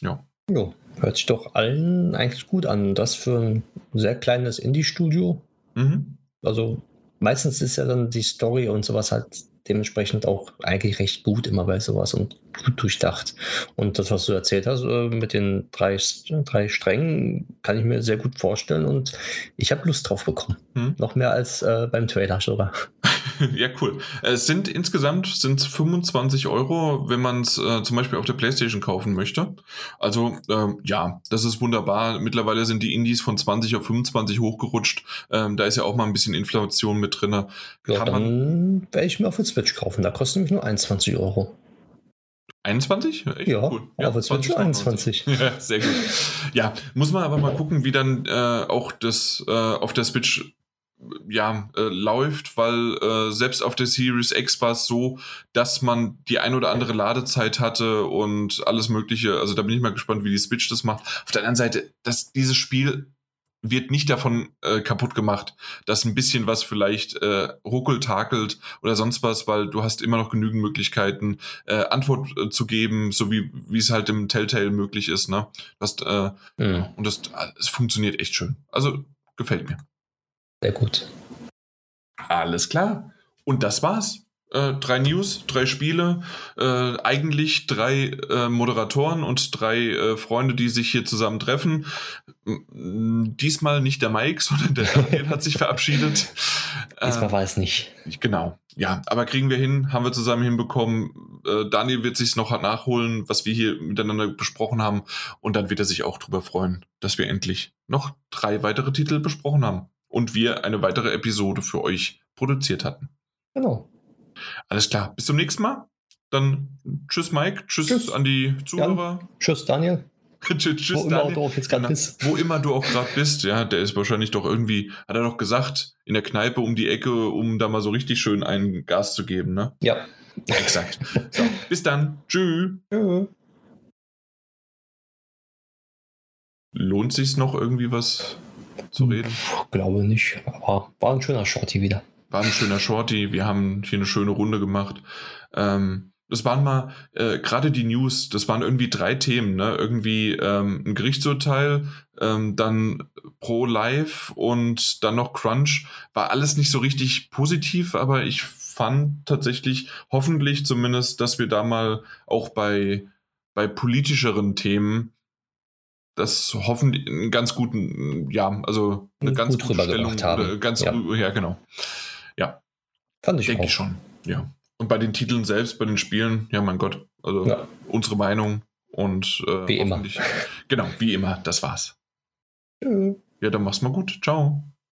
Ja. Jo, hört sich doch allen eigentlich gut an. Das für ein sehr kleines Indie-Studio. Mhm. Also meistens ist ja dann die Story und sowas halt dementsprechend auch eigentlich recht gut immer bei sowas und gut durchdacht. Und das, was du erzählt hast äh, mit den drei, drei Strängen, kann ich mir sehr gut vorstellen und ich habe Lust drauf bekommen. Hm. Noch mehr als äh, beim Trailer sogar. ja, cool. Es sind insgesamt sind 25 Euro, wenn man es äh, zum Beispiel auf der Playstation kaufen möchte. Also ähm, ja, das ist wunderbar. Mittlerweile sind die Indies von 20 auf 25 hochgerutscht. Ähm, da ist ja auch mal ein bisschen Inflation mit drin. Ja, dann werde ich mir auf der Switch kaufen. Da kostet nämlich nur 21 Euro. 21? Echt ja, cool. ja, aber es wird 21. Ja, sehr gut. Ja, muss man aber mal gucken, wie dann äh, auch das äh, auf der Switch ja, äh, läuft, weil äh, selbst auf der Series X war es so, dass man die ein oder andere Ladezeit hatte und alles Mögliche. Also da bin ich mal gespannt, wie die Switch das macht. Auf der anderen Seite, dass dieses Spiel wird nicht davon äh, kaputt gemacht, dass ein bisschen was vielleicht äh, ruckelt, takelt oder sonst was, weil du hast immer noch genügend Möglichkeiten, äh, Antwort äh, zu geben, so wie es halt im Telltale möglich ist. Ne? Das, äh, mhm. Und das, es funktioniert echt schön. Also gefällt mir. Sehr gut. Alles klar. Und das war's. Äh, drei News, drei Spiele, äh, eigentlich drei äh, Moderatoren und drei äh, Freunde, die sich hier zusammen treffen. Diesmal nicht der Mike, sondern der Daniel hat sich verabschiedet. Diesmal war es nicht. Genau, ja, aber kriegen wir hin, haben wir zusammen hinbekommen. Äh, Daniel wird sich noch nachholen, was wir hier miteinander besprochen haben. Und dann wird er sich auch darüber freuen, dass wir endlich noch drei weitere Titel besprochen haben und wir eine weitere Episode für euch produziert hatten. Genau. Alles klar, bis zum nächsten Mal. Dann tschüss Mike, tschüss, tschüss. an die Zuhörer. Ja. Tschüss Daniel. tschüss, wo, Daniel. Immer du auch jetzt genau. bist. wo immer du auch gerade bist, ja, der ist wahrscheinlich doch irgendwie, hat er doch gesagt, in der Kneipe um die Ecke, um da mal so richtig schön einen Gas zu geben, ne? Ja. Exakt. So, bis dann. Tschüss. Tschüss. Lohnt sich noch irgendwie was zu reden? Glaube nicht, aber war ein schöner Shorty wieder. War ein schöner Shorty. Wir haben hier eine schöne Runde gemacht. Ähm, das waren mal äh, gerade die News, das waren irgendwie drei Themen, ne? Irgendwie ähm, ein Gerichtsurteil, ähm, dann Pro Live und dann noch Crunch. War alles nicht so richtig positiv, aber ich fand tatsächlich, hoffentlich zumindest, dass wir da mal auch bei, bei politischeren Themen das hoffentlich einen ganz guten, ja, also eine Gut ganz gute Stellung haben. Ganz, ja. ja, genau. Ja. Fand ich Denke ich schon, ja. Und bei den Titeln selbst, bei den Spielen, ja, mein Gott, also ja. unsere Meinung und äh, wie immer. Genau, wie immer, das war's. Ja dann mach's mal gut. Ciao.